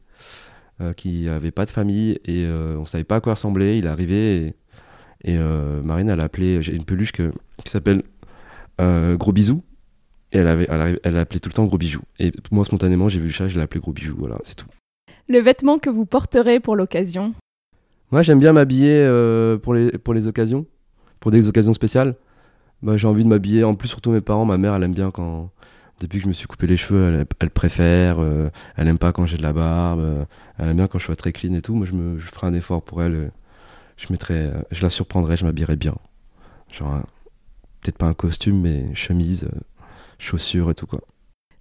qui avait pas de famille et on savait pas à quoi ressembler. Il est arrivé et, et Marine, elle a appelé. J'ai une peluche que, qui s'appelle Gros Bisou et elle, avait, elle, appelé tout le temps gros bijou. Et moi, spontanément, j'ai vu le chat, je l'ai appelé gros bijou. Voilà, c'est tout. Le vêtement que vous porterez pour l'occasion? Moi, j'aime bien m'habiller euh, pour, les, pour les occasions, pour des occasions spéciales. Bah, j'ai envie de m'habiller. En plus, surtout mes parents, ma mère, elle aime bien quand. Depuis que je me suis coupé les cheveux, elle, préfère. Euh, elle aime pas quand j'ai de la barbe. Euh, elle aime bien quand je suis très clean et tout. Moi, je, me, je ferai un effort pour elle. je, mettrai, je la surprendrai, je m'habillerai bien. Genre, peut-être pas un costume, mais chemise chaussures et tout quoi.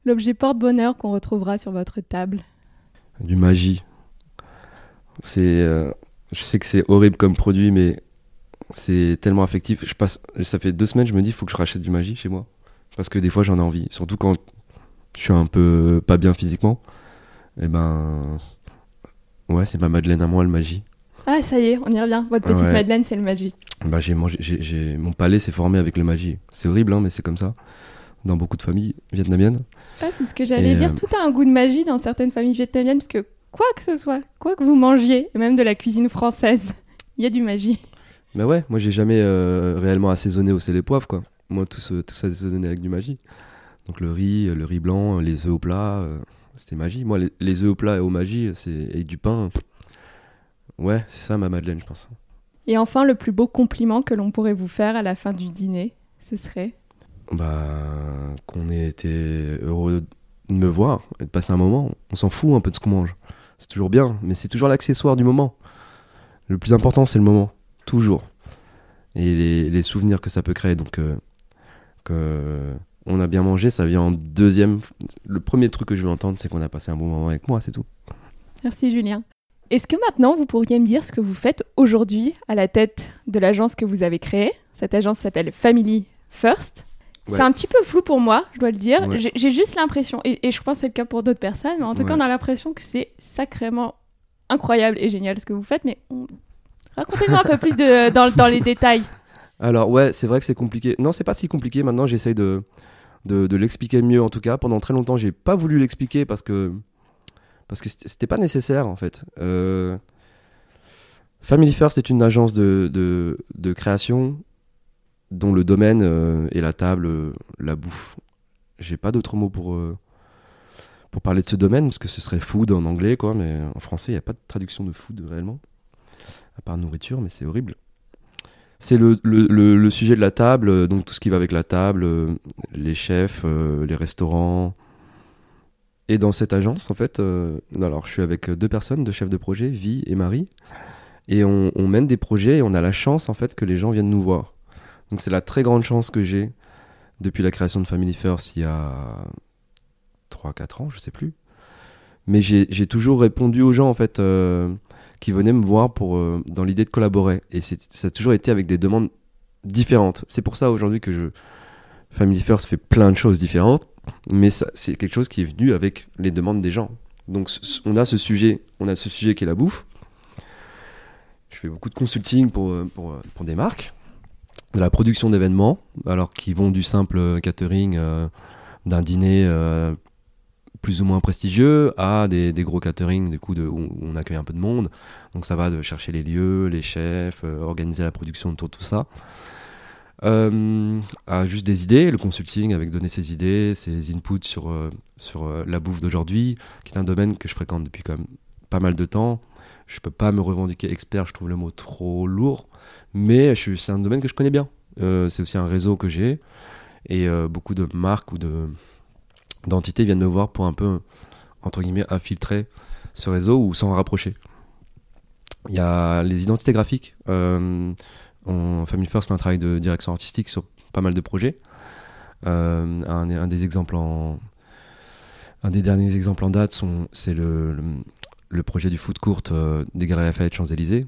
L'objet porte-bonheur qu'on retrouvera sur votre table Du magie. C'est, euh, je sais que c'est horrible comme produit, mais c'est tellement affectif. Je passe, ça fait deux semaines, je me dis, il faut que je rachète du magie chez moi, parce que des fois j'en ai envie, surtout quand je suis un peu pas bien physiquement. Et eh ben, ouais, c'est ma Madeleine à moi le magie. Ah, ça y est, on y revient. Votre petite Madeleine, c'est le magie. Bah, j'ai mangé, j'ai, mon palais s'est formé avec le magie. C'est horrible, hein, mais c'est comme ça dans beaucoup de familles vietnamiennes. Ah, c'est ce que j'allais dire. Euh, Tout a un goût de magie dans certaines familles vietnamiennes, parce que quoi que ce soit, quoi que vous mangiez, et même de la cuisine française, il y a du magie. Mais ouais, moi j'ai jamais euh, réellement assaisonné au sel et poivre, quoi. Moi tout, tout ça assaisonné avec du magie. Donc le riz, le riz blanc, les œufs au plat, euh, c'était magie. Moi, les, les œufs au plat et au magie, c'est et du pain. Ouais, c'est ça ma Madeleine, je pense. Et enfin, le plus beau compliment que l'on pourrait vous faire à la fin du dîner, ce serait Bah, qu'on ait été heureux de me voir et de passer un moment. On s'en fout un peu de ce qu'on mange. C'est toujours bien, mais c'est toujours l'accessoire du moment. Le plus important, c'est le moment. Toujours. Et les, les souvenirs que ça peut créer. Donc, euh, que on a bien mangé, ça vient en deuxième. Le premier truc que je veux entendre, c'est qu'on a passé un bon moment avec moi, c'est tout. Merci Julien. Est-ce que maintenant vous pourriez me dire ce que vous faites aujourd'hui à la tête de l'agence que vous avez créée? Cette agence s'appelle Family First. Ouais. C'est un petit peu flou pour moi, je dois le dire. Ouais. J'ai juste l'impression, et, et je pense que c'est le cas pour d'autres personnes, mais en tout cas on a l'impression que c'est sacrément incroyable et génial ce que vous faites, mais on- racontez-nous un peu plus de, dans, dans les détails. Alors ouais, c'est vrai que c'est compliqué. Non, c'est pas si compliqué. Maintenant, j'essaye de, de, de l'expliquer mieux. En tout cas, pendant très longtemps, j'ai pas voulu l'expliquer parce que parce que c'était pas nécessaire en fait. Euh, Family First est une agence de, de, création dont le domaine euh, est la table, euh, la bouffe. J'ai pas d'autres mots pour euh, pour parler de ce domaine parce que ce serait food en anglais quoi, mais en français il n'y a pas de traduction de food réellement à part nourriture, mais c'est horrible. C'est le, le, sujet de la table, euh, donc tout ce qui va avec la table, euh, les chefs, euh, les restaurants. Et dans cette agence, en fait, euh, alors je suis avec deux personnes, deux chefs de projet, Vi et Marie, et on, on mène des projets et on a la chance en fait que les gens viennent nous voir. Donc c'est la très grande chance que j'ai depuis la création de Family First il y a 3-4 ans, je sais plus. Mais j'ai toujours répondu aux gens en fait. euh, qui venaient me voir pour, euh, dans l'idée de collaborer. Et ça a toujours été avec des demandes différentes. C'est pour ça aujourd'hui que je, Family First fait plein de choses différentes, mais c'est quelque chose qui est venu avec les demandes des gens. Donc on a ce sujet, on a ce sujet qui est la bouffe. Je fais beaucoup de consulting pour, euh, euh, pour des marques, de la production d'événements, alors qui vont du simple catering euh, d'un dîner plus ou moins prestigieux à des, gros catering du coup de, où on accueille un peu de monde. Donc ça va de chercher les lieux, les chefs, organiser la production autour de tout ça. Euh, juste des idées, le consulting avec donner ses idées, ses inputs sur, euh, sur euh, la bouffe d'aujourd'hui, qui est un domaine que je fréquente depuis quand même pas mal de temps. Je peux pas me revendiquer expert, je trouve le mot trop lourd, mais c'est un domaine que je connais bien. Euh, c'est aussi un réseau que j'ai et beaucoup de marques ou de d'entités viennent me voir pour un peu entre guillemets infiltrer ce réseau ou s'en rapprocher. Il y a les identités graphiques. On, Family First fait un travail de direction artistique sur pas mal de projets. Euh, un, des exemples un des derniers exemples en date c'est le, projet du foot court euh, des Galeries Lafayette Champs-Élysées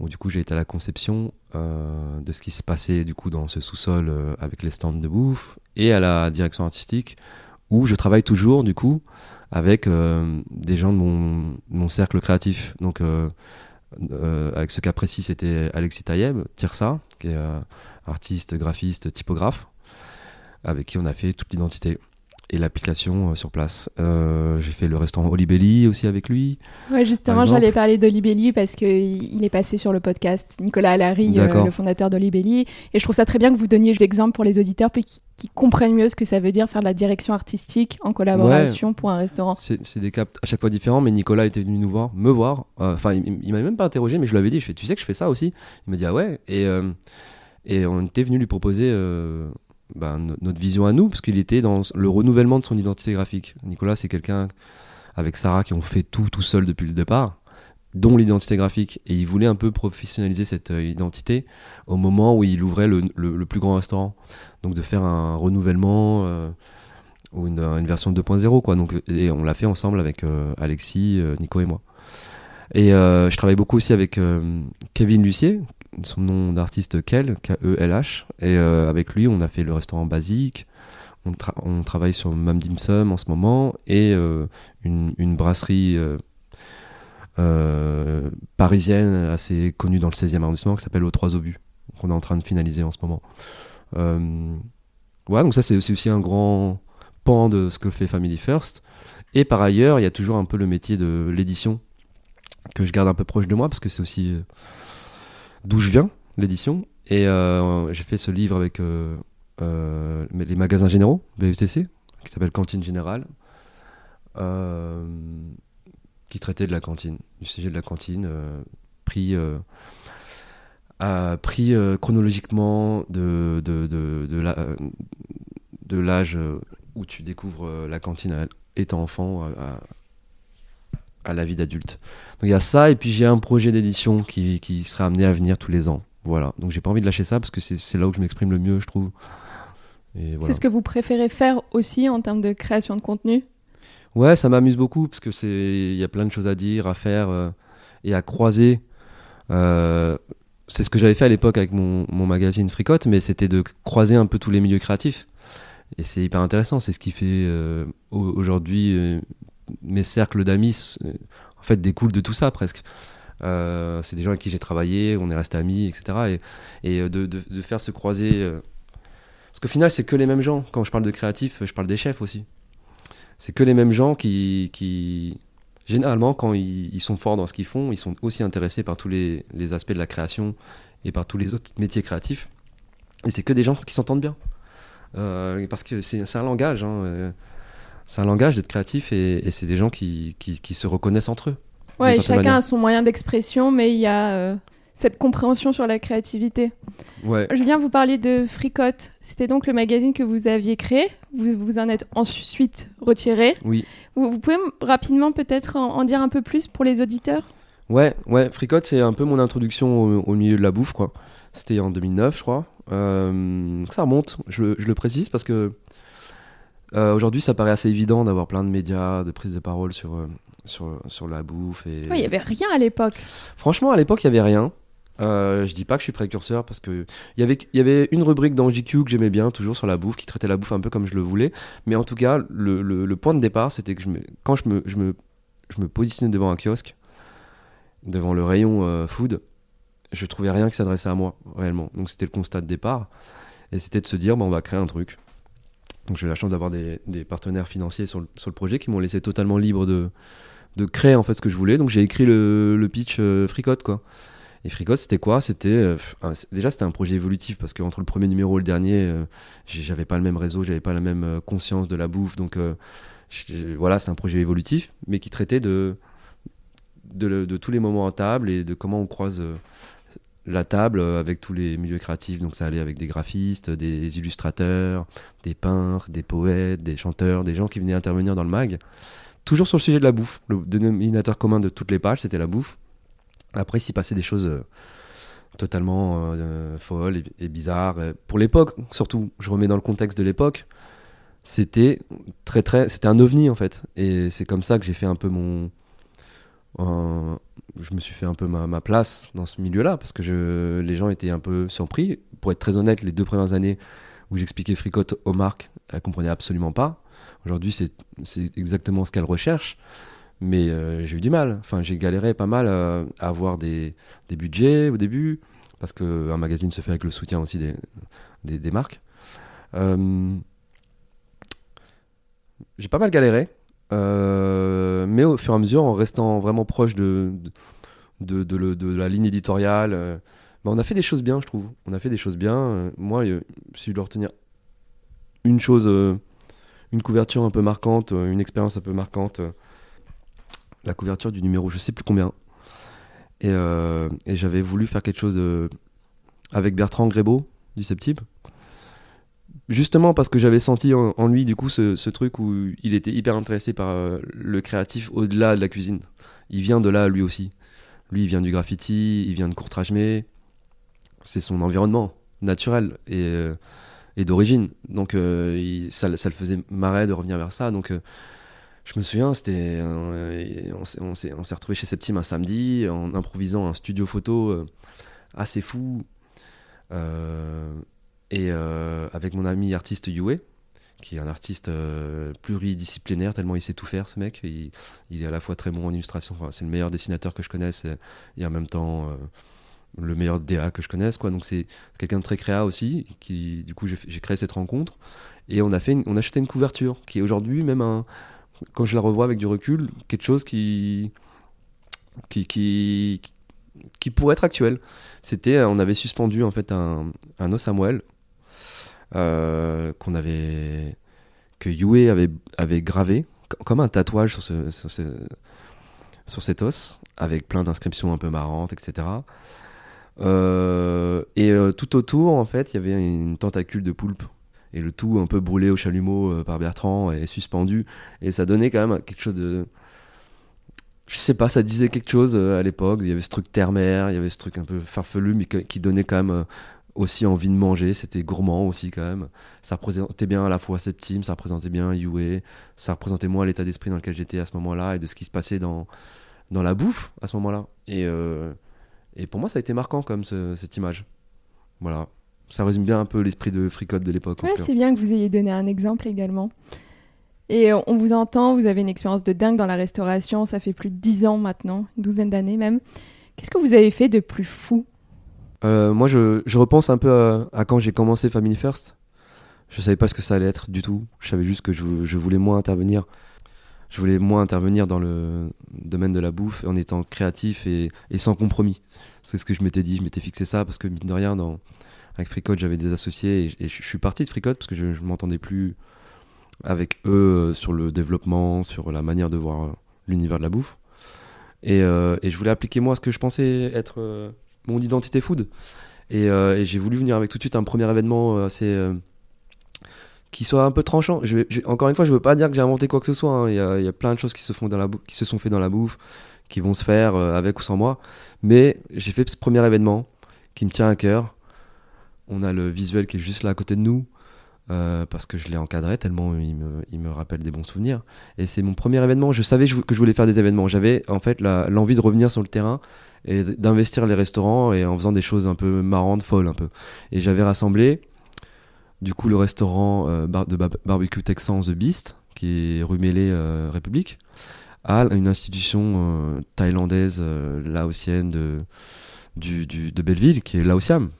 où du coup j'ai été à la conception euh, de ce qui se passait du coup dans ce sous-sol avec les stands de bouffe et à la direction artistique où je travaille toujours du coup avec des gens de mon, mon cercle créatif. Donc euh, avec ce cas précis, c'était Alexis Tayeb, Tirsa, qui est euh, artiste, graphiste, typographe, avec qui on a fait toute l'identité et l'application euh, sur place. Euh, J'ai fait le restaurant Olibelli aussi avec lui. Ouais, justement, j'allais parler d'Olibelli parce qu'il il est passé sur le podcast Nicolas Allary, euh, le fondateur d'Olibelli. Et je trouve ça très bien que vous donniez des exemples pour les auditeurs puis qui, qui comprennent mieux ce que ça veut dire faire de la direction artistique en collaboration pour un restaurant. C'est des cas à chaque fois différents, mais Nicolas était venu nous voir, me voir. Euh, Enfin, il, il m'avait même pas interrogé, mais je lui avais dit, je fais, tu sais que je fais ça aussi Il m'a dit, ah ouais. Et, et on était venu lui proposer no- notre vision à nous, parce qu'il était dans le renouvellement de son identité graphique. Nicolas, c'est quelqu'un avec Sarah qui ont fait tout tout seul depuis le départ, dont l'identité graphique. Et il voulait un peu professionnaliser cette euh, identité au moment où il ouvrait le, le- plus grand restaurant. Donc de faire un renouvellement. euh, ou une, une version 2.0 quoi donc et on l'a fait ensemble avec euh, Alexis euh, Nico et moi et euh, je travaille beaucoup aussi avec euh, Kevin Lucier son nom d'artiste Kel K-E-L-H et euh, avec lui on a fait le restaurant basique. On, tra- on travaille sur Mam Dim en ce moment. Et euh, une, brasserie euh, parisienne assez connue dans le 16e arrondissement qui s'appelle Aux Trois Obus qu'on est en train de finaliser en ce moment. Ouais donc ça c'est aussi, un grand pan de ce que fait Family First. Et par ailleurs, il y a toujours un peu le métier de l'édition que je garde un peu proche de moi parce que c'est aussi d'où je viens, l'édition. Et euh, j'ai fait ce livre avec euh, euh, les magasins généraux, BETC, qui s'appelle Cantine Générale, qui traitait de la cantine, du sujet de la cantine, pris, pris chronologiquement de, de, de, de l'âge où tu découvres la cantine étant enfant à, à la vie d'adulte. Donc il y a ça, et puis j'ai un projet d'édition qui, qui sera amené à venir tous les ans. Voilà, donc j'ai pas envie de lâcher ça parce que c'est là où je m'exprime le mieux, je trouve. C'est ce que vous préférez faire aussi en termes de création de contenu? Ouais, ça m'amuse beaucoup parce que c'est il y a plein de choses à dire, à faire euh, et à croiser. Euh, c'est ce que j'avais fait à l'époque avec mon, mon, magazine Fricote, mais c'était de croiser un peu tous les milieux créatifs. Et c'est hyper intéressant. C'est ce qui fait euh, aujourd'hui mes cercles d'amis en fait découlent de tout ça presque. Euh, c'est des gens avec qui j'ai travaillé, on est resté amis, etc. Et, euh, de, faire se croiser. Euh, parce qu'au final, c'est que les mêmes gens. Quand je parle de créatifs, je parle des chefs aussi. C'est que les mêmes gens qui, qui généralement, quand ils, sont forts dans ce qu'ils font, ils sont aussi intéressés par tous les, les, aspects de la création et par tous les autres métiers créatifs. Et c'est que des gens qui s'entendent bien. parce que c'est un langage. Hein, c'est un langage d'être créatif et, c'est des gens qui, qui, se reconnaissent entre eux. Ouais, chacun a son moyen d'expression, mais il y a euh, cette compréhension sur la créativité. Ouais. Julien, vous parliez de Fricote. C'était donc le magazine que vous aviez créé. Vous vous en êtes ensuite retiré. Oui. Vous, pouvez rapidement peut-être en, dire un peu plus pour les auditeurs? Ouais, ouais. Fricote, c'est un peu mon introduction au, milieu de la bouffe, quoi. C'était en 2009, je crois. Euh, ça remonte, je, je, le précise parce que euh, aujourd'hui, ça paraît assez évident d'avoir plein de médias, de prises de parole sur, euh, sur, sur la bouffe. Et... Il n'y avait rien à l'époque. Franchement, à l'époque, il n'y avait rien. Euh, je dis pas que je suis précurseur parce que il y avait il y avait une rubrique dans GQ que j'aimais bien toujours sur la bouffe qui traitait la bouffe un peu comme je le voulais mais en tout cas le, le, point de départ c'était que je me, quand je me, je me je me positionnais devant un kiosque devant le rayon euh, food je trouvais rien qui s'adressait à moi réellement donc c'était le constat de départ et c'était de se dire bon on va créer un truc donc j'ai eu la chance d'avoir des, partenaires financiers sur le, projet qui m'ont laissé totalement libre de, créer en fait ce que je voulais. Donc j'ai écrit le, pitch euh, Fricote quoi. Et Fricote c'était quoi? C'était euh, déjà c'était un projet évolutif parce qu'entre le premier numéro et le dernier, euh, j'avais pas le même réseau, j'avais pas la même conscience de la bouffe. Donc voilà, c'est un projet évolutif, mais qui traitait de de, de, tous les moments à table et de comment on croise la table euh, avec tous les milieux créatifs. Donc ça allait avec des graphistes, des illustrateurs, des peintres, des poètes, des chanteurs, des gens qui venaient intervenir dans le mag. Toujours sur le sujet de la bouffe. Le dénominateur commun de toutes les pages, c'était la bouffe. Après, s'y passait des choses euh, totalement euh, folles et, bizarres. Pour l'époque, surtout, je remets dans le contexte de l'époque, c'était très très, c'était un ovni en fait. Et c'est comme ça que j'ai fait un peu mon, je me suis fait un peu ma, place dans ce milieu-là parce que les gens étaient un peu surpris. Pour être très honnête, les deux premières années où j'expliquais fricote aux marques, elles comprenaient absolument pas. Aujourd'hui, c'est exactement ce qu'elles recherchent. Mais euh, j'ai eu du mal. Enfin, j'ai galéré pas mal à, avoir des, budgets au début parce qu'un magazine se fait avec le soutien aussi des marques. Euh, j'ai pas mal galéré. Euh, mais au fur et à mesure, en restant vraiment proche de, de, la ligne éditoriale, euh, bah, on a fait des choses bien, je trouve. On a fait des choses bien. Euh, moi, si je dois retenir une chose, une couverture un peu marquante, une expérience un peu marquante, la couverture du numéro je sais plus combien. Et, j'avais voulu faire quelque chose avec Bertrand Grébeau du Septip justement parce que j'avais senti en, lui du coup ce, truc où il était hyper intéressé par euh, le créatif au-delà de la cuisine. Il vient de là lui aussi. Lui, il vient du graffiti, il vient de Courtrajmé. C'est son environnement naturel et, euh, d'origine. Donc euh, ça, ça, le faisait marrer de revenir vers ça. Donc je me souviens, c'était on s'est retrouvé chez Septime un samedi en improvisant un studio photo assez fou. Et euh, avec mon ami artiste Yue, qui est un artiste euh, pluridisciplinaire, tellement il sait tout faire ce mec. Il, est à la fois très bon en illustration, c'est le meilleur dessinateur que je connaisse et, en même temps euh, le meilleur DA que je connaisse. Quoi. Donc c'est quelqu'un de très créa aussi. Qui, du coup, j'ai créé cette rencontre et on a, fait on a acheté une couverture qui est aujourd'hui, même quand je la revois avec du recul, quelque chose qui, qui, pourrait être actuel. C'était, on avait suspendu en fait un, un os euh, qu'on avait que Yue avait, gravé comme un tatouage sur, ce, sur, sur cet os, avec plein d'inscriptions un peu marrantes, etc. Euh, et euh, tout autour, en fait, il y avait une tentacule de poulpe. Et le tout un peu brûlé au chalumeau euh, par Bertrand et suspendu. Et ça donnait quand même quelque chose de. Je sais pas, ça disait quelque chose à l'époque. Il y avait ce truc terre-mer, il y avait ce truc un peu farfelu, mais qui donnait quand même aussi envie de manger. C'était gourmand aussi quand même. Ça représentait bien à la fois Septime, ça représentait bien Yue, ça représentait moi l'état d'esprit dans lequel j'étais à ce moment-là et de ce qui se passait dans, dans la bouffe à ce moment-là. Et, euh, et pour moi, ça a été marquant comme cette image. Voilà. Ça résume bien un peu l'esprit de fricote de l'époque. Ouais, c'est bien que vous ayez donné un exemple également. Et euh, on vous entend, vous avez une expérience de dingue dans la restauration, ça fait plus de dix ans maintenant, une douzaine d'années même. Qu'est-ce que vous avez fait de plus fou euh, moi, je, repense un peu à, quand j'ai commencé Family First. Je savais pas ce que ça allait être du tout. Je savais juste que je, voulais moins intervenir. Je voulais moins intervenir dans le domaine de la bouffe en étant créatif et, sans compromis. C'est ce que je m'étais dit. Je m'étais fixé ça parce que, mine de rien, avec Fricote, j'avais des associés et, je, suis parti de Fricote parce que je ne m'entendais plus avec eux euh, sur le développement, sur la manière de voir euh, l'univers de la bouffe. Et, et, je voulais appliquer moi ce que je pensais être mon identité food. Euh, et, j'ai voulu venir avec tout de suite un premier événement euh, assez. Euh, qui soit un peu tranchant. Je encore une fois, je veux pas dire que j'ai inventé quoi que ce soit. Hein. Il y, a, plein de choses qui se, font dans la qui se sont faites dans la bouffe, qui vont se faire avec ou sans moi. Mais j'ai fait ce premier événement qui me tient à cœur. On a le visuel qui est juste là à côté de nous. parce que je l'ai encadré tellement il me, il me, rappelle des bons souvenirs. Et c'est mon premier événement. Je savais que je voulais faire des événements. J'avais en fait l'envie de revenir sur le terrain et d'investir les restaurants et en faisant des choses un peu marrantes, folles un peu. Et j'avais rassemblé du coup le restaurant euh, de barbecue texan The Beast, qui est rue Mêlée euh, République, à une institution euh, thaïlandaise laotienne de, du, de Belleville, qui est Laosiam.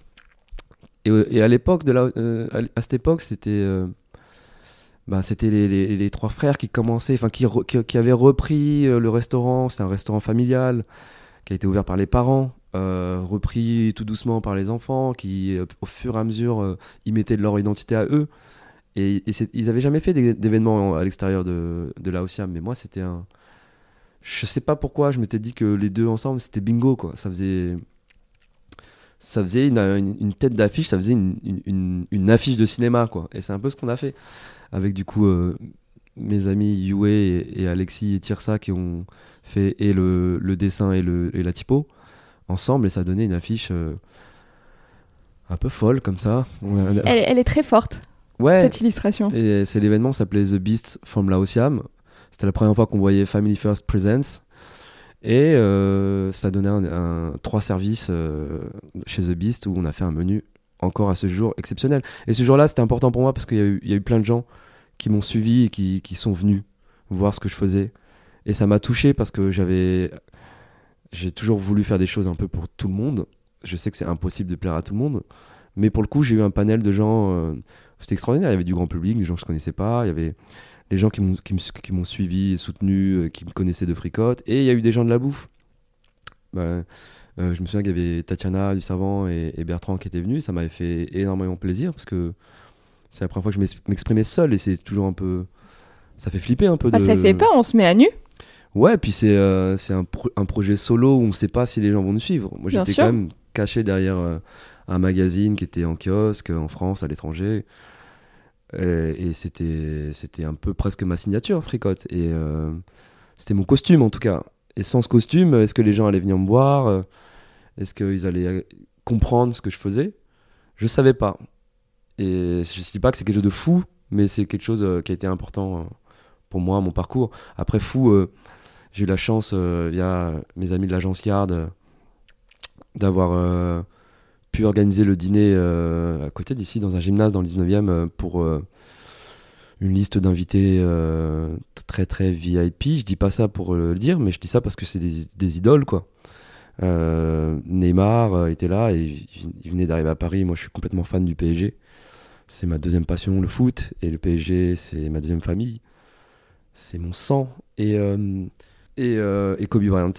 Et, à l'époque de à cette époque, c'était bah, c'était les, les, les, trois frères qui commençaient, enfin qui, qui, qui, avaient repris le restaurant. C'est un restaurant familial qui a été ouvert par les parents, euh, repris tout doucement par les enfants, qui euh, au fur et à mesure euh, y mettaient de leur identité à eux. Et, ils n'avaient jamais fait d'événements à l'extérieur de, Laotiam, mais moi c'était un. Je sais pas pourquoi, je m'étais dit que les deux ensemble c'était bingo quoi. Ça faisait. Ça faisait une, tête d'affiche, ça faisait une, affiche de cinéma quoi. Et c'est un peu ce qu'on a fait avec du coup mes amis Yue et, Alexis et Tirsa qui ont fait et le, le dessin et, le, et la typo ensemble et ça a donné une affiche euh, un peu folle comme ça. Elle, est très forte, ouais, cette illustration. Et c'est l'événement s'appelait The Beast from Laosiam. C'était la première fois qu'on voyait Family First Presents. Et euh, ça donnait un, un, trois services euh, chez The Beast où on a fait un menu encore à ce jour exceptionnel. Et ce jour-là, c'était important pour moi parce qu'il y, y, a eu plein de gens qui m'ont suivi et qui, qui, sont venus voir ce que je faisais. Et ça m'a touché parce que j'avais. J'ai toujours voulu faire des choses un peu pour tout le monde. Je sais que c'est impossible de plaire à tout le monde. Mais pour le coup, j'ai eu un panel de gens. Euh, c'était extraordinaire. Il y avait du grand public, des gens que je connaissais pas. Il y avait les gens qui m'ont suivi et soutenu, euh, qui me connaissaient de fricote. Et il y a eu des gens de la bouffe. Ben, euh, je me souviens qu'il y avait Tatiana du Savant et, et Bertrand qui étaient venus. Ça m'avait fait énormément plaisir parce que c'est la première fois que je m'exprimais seul et c'est toujours un peu. Ça fait flipper un peu. Ah, ça fait peur, on se met à nu. Ouais, puis c'est euh, un, un, projet solo où on ne sait pas si les gens vont nous suivre. Moi, j'étais quand même caché derrière euh, un magazine qui était en kiosque en France, à l'étranger. Et, c'était c'était un peu presque ma signature, Fricote. Et euh, c'était mon costume en tout cas. Et sans ce costume, est-ce que les gens allaient venir me voir Est-ce qu'ils allaient comprendre ce que je faisais? Je savais pas. Et je ne dis pas que c'est quelque chose de fou, mais c'est quelque chose euh, qui a été important euh, pour moi, mon parcours. Après, fou, euh, j'ai eu la chance, via mes amis de l'agence Yard, d'avoir pu organiser le dîner à côté d'ici, dans un gymnase dans le 19e, pour une liste d'invités très très VIP. Je dis pas ça pour le dire, mais je dis ça parce que c'est des, des, idoles, quoi. Neymar était là et il venait d'arriver à Paris. Moi, je suis complètement fan du PSG c'est ma deuxième passion, le foot, et le PSG, c'est ma deuxième famille. C'est mon sang. Et, euh, et, euh, et, Kobe Bryant.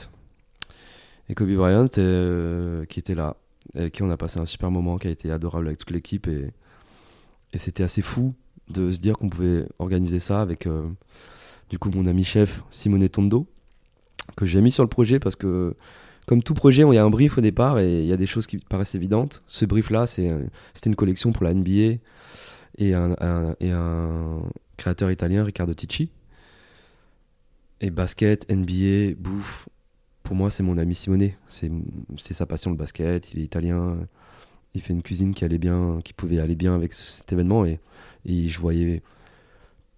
Et Kobe Bryant, euh, qui était là, avec qui on a passé un super moment, qui a été adorable avec toute l'équipe, et, c'était assez fou de se dire qu'on pouvait organiser ça avec euh, du coup mon ami chef Simone Tondo, que j'ai mis sur le projet parce que comme tout projet, il y a un brief au départ et il y a des choses qui paraissent évidentes. Ce brief-là, c'était une collection pour la NBA et un, un- et un créateur italien, Riccardo Ticci. Et basket, NBA, bouffe, pour moi, c'est mon ami Simone. C'est, sa passion le basket. Il est italien. Il fait une cuisine qui allait bien, qui pouvait aller bien avec cet événement et, et je voyais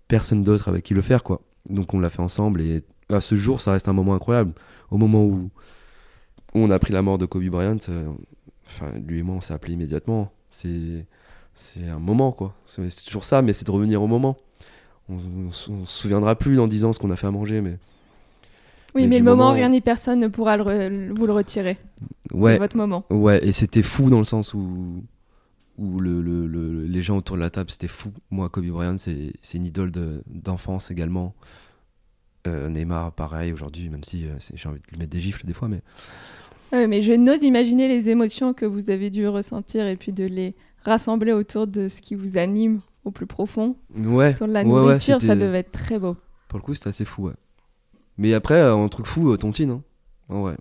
personne d'autre avec qui le faire, quoi. Donc on l'a fait ensemble et à ce jour, ça reste un moment incroyable. Au moment où, on a appris la mort de Kobe Bryant, euh, enfin, lui et moi, on s'est appelé immédiatement. C'est, un moment, quoi. C'est toujours ça, mais c'est de revenir au moment. On, on se souviendra plus dans 10 ans ce qu'on a fait à manger, mais Oui, Mais le moment, moment- rien ni personne ne pourra le re- vous le retirer. C'est ouais, votre moment. Ouais, et c'était fou dans le sens où, où le, le- le- les gens autour de la table, c'était fou. Moi, Kobe Bryant, c'est c'est une idole de- d'enfance également. Euh, Neymar, pareil, aujourd'hui, même si euh, c'est- j'ai envie de lui mettre des gifles des fois, mais Ouais, mais je n'ose imaginer les émotions que vous avez dû ressentir et puis de les rassembler autour de ce qui vous anime au plus profond, ouais, autour de la ouais, ouais, nourriture, ça devait être très beau. pour le coup, c'était assez fou, ouais. Mais après, euh, un truc fou, euh, Tontine, hein. En vrai.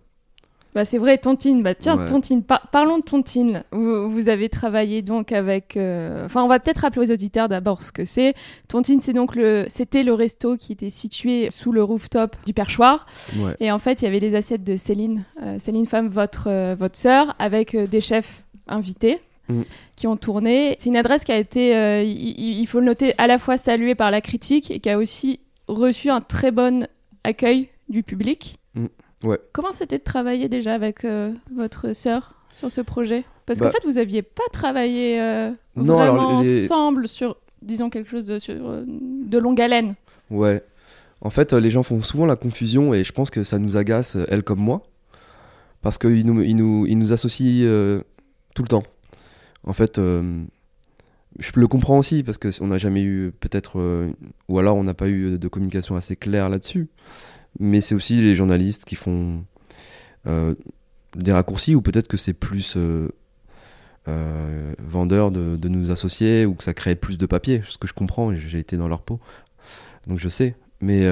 Bah, c'est vrai, Tontine. Bah, tiens, Ouais. Tontine, par- parlons de Tontine. Vous, vous avez travaillé donc avec. euh, Enfin, on va peut-être rappeler aux auditeurs d'abord ce que c'est. Tontine, c'est donc le, c'était le resto qui était situé sous le rooftop du perchoir. Ouais. Et en fait, il y avait les assiettes de Céline, euh, Céline Femme, votre, euh, votre sœur, avec des chefs invités Mm. qui ont tourné. C'est une adresse qui a été, euh, il- faut le noter, à la fois saluée par la critique et qui a aussi reçu un très bon accueil du public. Mm. Ouais. Comment c'était de travailler déjà avec euh, votre sœur sur ce projet? Parce qu'en Bah- fait, vous aviez pas travaillé euh, Non, vraiment les- ensemble sur, disons, quelque chose de, sur, de longue haleine. Ouais. En fait, les gens font souvent la confusion et je pense que ça nous agace, elle comme moi, parce qu'ils nous, ils nous, ils nous associent euh, tout le temps. En fait, euh, je le comprends aussi parce que on n'a jamais eu peut-être, euh, ou alors on n'a pas eu de communication assez claire là-dessus. Mais c'est aussi les journalistes qui font euh, des raccourcis ou peut-être que c'est plus vendeur de, nous associer ou que ça crée plus de papier, ce que je comprends, j'ai été dans leur peau, donc je sais. Mais,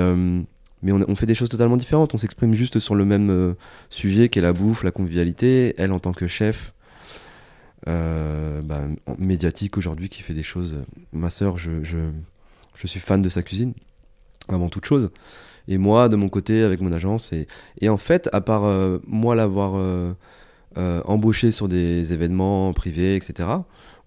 mais on, on fait des choses totalement différentes, on s'exprime juste sur le même sujet qu'est la bouffe, la convivialité. Elle, en tant que chef euh, bah, médiatique aujourd'hui, qui fait des choses. Ma sœur, je, je, je suis fan de sa cuisine, avant toute chose. Et moi, de mon côté, avec mon agence. Et, et en fait, à part euh, moi l'avoir euh, euh, embauché sur des événements privés, etc.,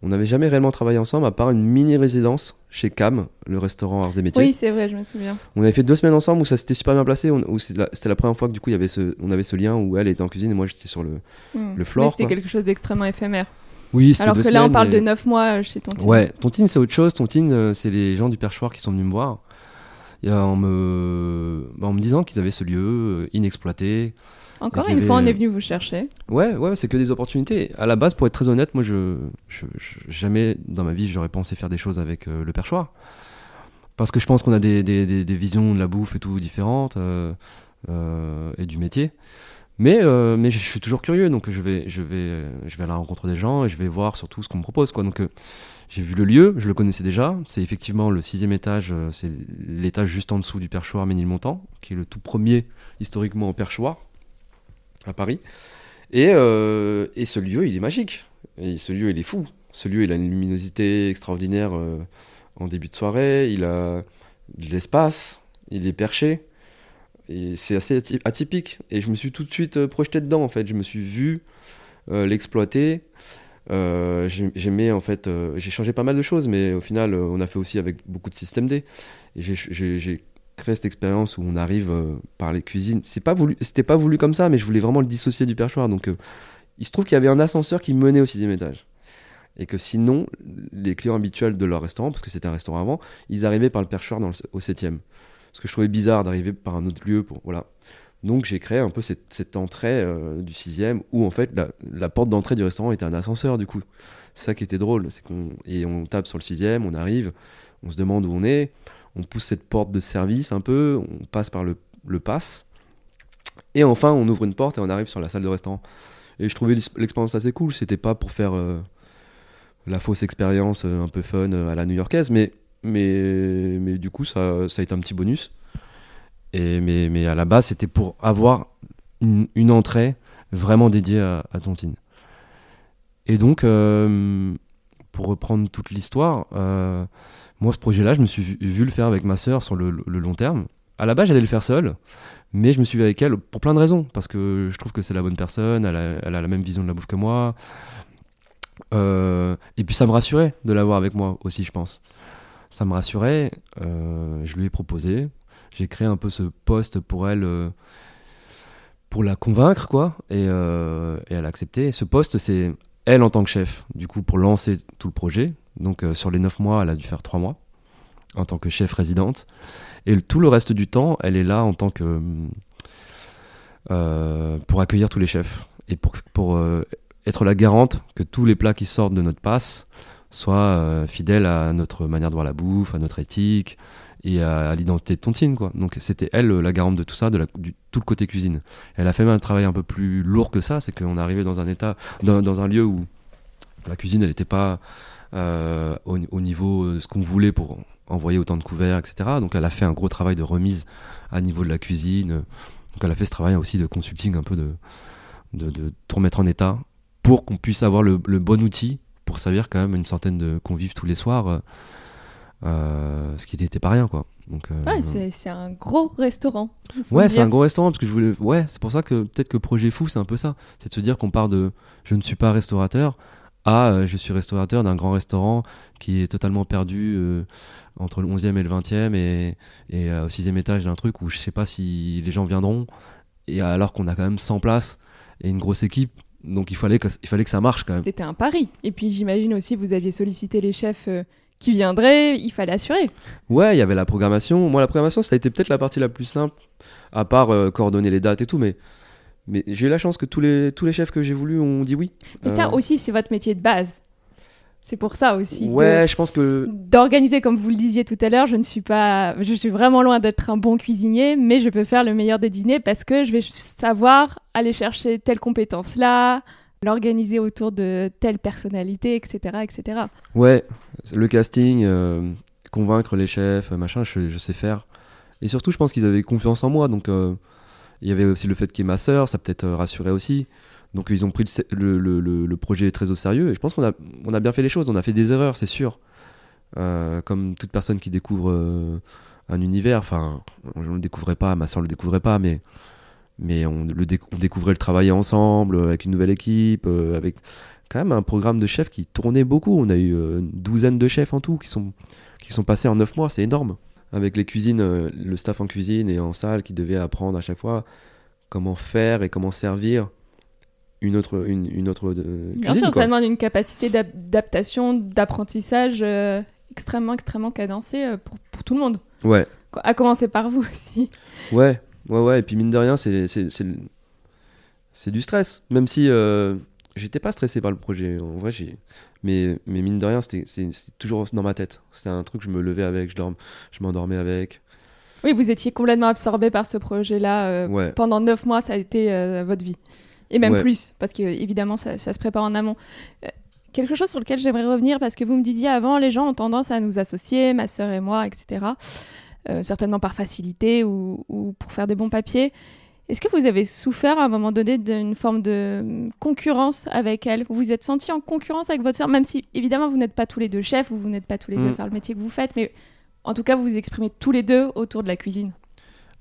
on n'avait jamais réellement travaillé ensemble, à part une mini-résidence chez CAM, le restaurant Arts et Métiers. Oui, c'est vrai, je me souviens. On avait fait deux semaines ensemble où ça s'était super bien placé. on- où c'était la, première fois que du coup y avait ce, on avait ce lien où elle était en cuisine et moi j'étais sur le. Hmm. Le floor, C'était quelque chose d'extrêmement éphémère. Oui, Alors deux que là, on parle mais- de 9 mois euh, chez Tontine. Ouais, Tontine c'est autre chose. Tontine, euh, c'est les gens du perchoir qui sont venus me voir. Et, euh, en, me... bah, en me disant qu'ils avaient ce lieu inexploité. Encore une fois, on est venu vous chercher. Ouais, ouais, c'est que des opportunités. À la base, pour être très honnête, moi, je, je- je- jamais dans ma vie j'aurais pensé faire des choses avec euh, le perchoir, parce que je pense qu'on a des, des- des- des visions de la bouffe et tout différentes euh, euh, et du métier. Mais, euh, mais je suis toujours curieux, donc je vais, à la rencontre des gens et je vais voir surtout ce qu'on me propose. Donc euh, j'ai vu le lieu, je le connaissais déjà. C'est effectivement le sixième étage, euh, c'est l'étage juste en dessous du perchoir Ménilmontant, qui est le tout premier historiquement au perchoir à Paris. Et, et ce lieu, il est magique. Et ce lieu, il est fou. Ce lieu, il a une luminosité extraordinaire en début de soirée. Il a de l'espace. Il est perché. C'est assez aty- atypique. Et je me suis tout de suite euh, projeté dedans, en fait. Je me suis vu euh, l'exploiter. Euh, j'ai- J'aimais, en fait, j'ai changé pas mal de choses, mais au final, on a fait aussi avec beaucoup de système D. J'ai- créé cette expérience où on arrive par les cuisines. C'est pas voulu, c'était pas voulu comme ça, mais je voulais vraiment le dissocier du perchoir. Donc, il se trouve qu'il y avait un ascenseur qui menait au sixième étage. Et que sinon, les clients habituels de leur restaurant, parce que c'était un restaurant avant, ils arrivaient par le perchoir dans au septième. Ce que je trouvais bizarre d'arriver par un autre lieu voilà. Donc j'ai créé un peu cette, entrée euh, du sixième où en fait la, porte d'entrée du restaurant était un ascenseur du coup. C'est ça qui était drôle, c'est qu'on et on tape sur le sixième, on arrive, on se demande où on est, on pousse cette porte de service un peu, on passe par le, le pass et enfin on ouvre une porte et on arrive sur la salle de restaurant. Et je trouvais l'ex- l'expérience assez cool. C'était pas pour faire euh, la fausse expérience euh, un peu fun euh, à la new-yorkaise, mais mais, mais du coup, ça, ça a été un petit bonus. Et, mais, mais à la base, c'était pour avoir une, entrée vraiment dédiée à, Tontine. Et donc, euh, pour reprendre toute l'histoire, euh, moi, ce projet-là, je me suis vu, le faire avec ma sœur sur le, le long terme. À la base, j'allais le faire seul, mais je me suis vu avec elle pour plein de raisons. Parce que je trouve que c'est la bonne personne, elle a, elle a la même vision de la bouffe que moi. Euh, et puis ça me rassurait de l'avoir avec moi aussi, je pense. Ça me rassurait. euh, je lui ai proposé. J'ai créé un peu ce poste pour elle, euh, pour la convaincre, quoi. Et, euh, elle a accepté. Ce poste, c'est elle en tant que chef, du coup, pour lancer tout le projet. Donc sur les 9 mois, elle a dû faire 3 mois en tant que chef résidente. Et tout le reste du temps, elle est là en tant que. pour accueillir tous les chefs. Et pour, pour être la garante que tous les plats qui sortent de notre passe soient euh, fidèles à notre manière de voir la bouffe, à notre éthique et à, l'identité de Tontine. Quoi. Donc c'était elle euh, la garante de tout ça, de tout le côté cuisine. Elle a fait même un travail un peu plus lourd que ça, c'est qu'on arrivé dans un état, dans, un lieu où la cuisine, elle n'était pas euh, au, au niveau de ce qu'on voulait pour envoyer autant de couverts, etc. Donc elle a fait un gros travail de remise à niveau de la cuisine. Donc elle a fait ce travail aussi de consulting, un peu de, de, tout remettre en état pour qu'on puisse avoir le bon outil pour servir quand même une centaine de convives tous les soirs, euh, euh, ce qui n'était pas rien quoi. Donc, euh, Ouais, c'est un gros restaurant. Ouais, c'est un gros restaurant parce que je voulais. Ouais, c'est pour ça que peut-être que projet fou, c'est un peu ça. C'est de se dire qu'on part de je ne suis pas restaurateur à je suis restaurateur d'un grand restaurant qui est totalement perdu entre le 11e et le 20e et, et au 6e étage d'un truc où je sais pas si les gens viendront et alors qu'on a quand même 100 places et une grosse équipe. Donc il fallait que, il fallait que ça marche quand même. C'était un pari. Et puis j'imagine aussi vous aviez sollicité les chefs euh, qui viendraient, il fallait assurer. Ouais, il y avait la programmation. Moi, la programmation, ça a été peut-être la partie la plus simple, à part euh, coordonner les dates et tout, mais. Mais j'ai eu la chance que tous les, tous les chefs que j'ai voulu ont dit oui. Mais ça Euh, aussi, c'est votre métier de base. C'est pour ça aussi. de- Ouais, je pense que D'organiser, comme vous le disiez tout à l'heure, je ne suis pas, je suis vraiment loin d'être un bon cuisinier, mais je peux faire le meilleur des dîners parce que je vais savoir aller chercher telle compétence là, l'organiser autour de telle personnalité, etc., etc. ouais, le casting, euh, convaincre les chefs, machin, je, je sais faire. Et surtout, je pense qu'ils avaient confiance en moi. Donc, euh, il y avait aussi le fait qu'il y ait ma sœur, ça peut-être euh, rassuré aussi. Donc, ils ont pris le, projet très au sérieux. Et je pense qu'on a, bien fait les choses. On a fait des erreurs, c'est sûr. Euh, comme toute personne qui découvre euh, un univers, enfin, je ne le découvrais pas, ma sœur ne le découvrait pas, mais, on, le découvrait le travailler ensemble, euh, avec une nouvelle équipe, avec quand même un programme de chefs qui tournait beaucoup. On a eu une douzaine de chefs en tout qui sont, passés en neuf mois, c'est énorme. Avec les cuisines, le staff en cuisine et en salle qui devait apprendre à chaque fois comment faire et comment servir une autre, une, une autre euh, Bien cuisine. sûr, quoi. ça demande une capacité d'ap- d'adaptation, d'apprentissage euh, extrêmement, extrêmement cadencée euh, pour, pour tout le monde. Ouais, À commencer par vous aussi. ouais, ouais, ouais. Et puis mine de rien, c'est, du stress. Même si j'étais pas stressé par le projet. En vrai, j'ai. Mais, mais mine de rien, c'était, toujours dans ma tête. C'était un truc, je me levais avec, je, dorm... je m'endormais avec. Oui, vous étiez complètement absorbé par ce projet-là. Ouais. Pendant neuf mois, ça a été votre vie. Et même Ouais. plus, parce que évidemment, ça, ça se prépare en amont. Euh, quelque chose sur lequel j'aimerais revenir, parce que vous me disiez avant, les gens ont tendance à nous associer, ma sœur et moi, etc. Euh, certainement par facilité ou, ou pour faire des bons papiers. Est-ce que vous avez souffert à un moment donné d'une forme de hum, concurrence avec elle? Vous vous êtes senti en concurrence avec votre sœur, même si évidemment vous n'êtes pas tous les deux chefs ou vous n'êtes pas tous les deux Mm. à faire le métier que vous faites, mais en tout cas vous vous exprimez tous les deux autour de la cuisine?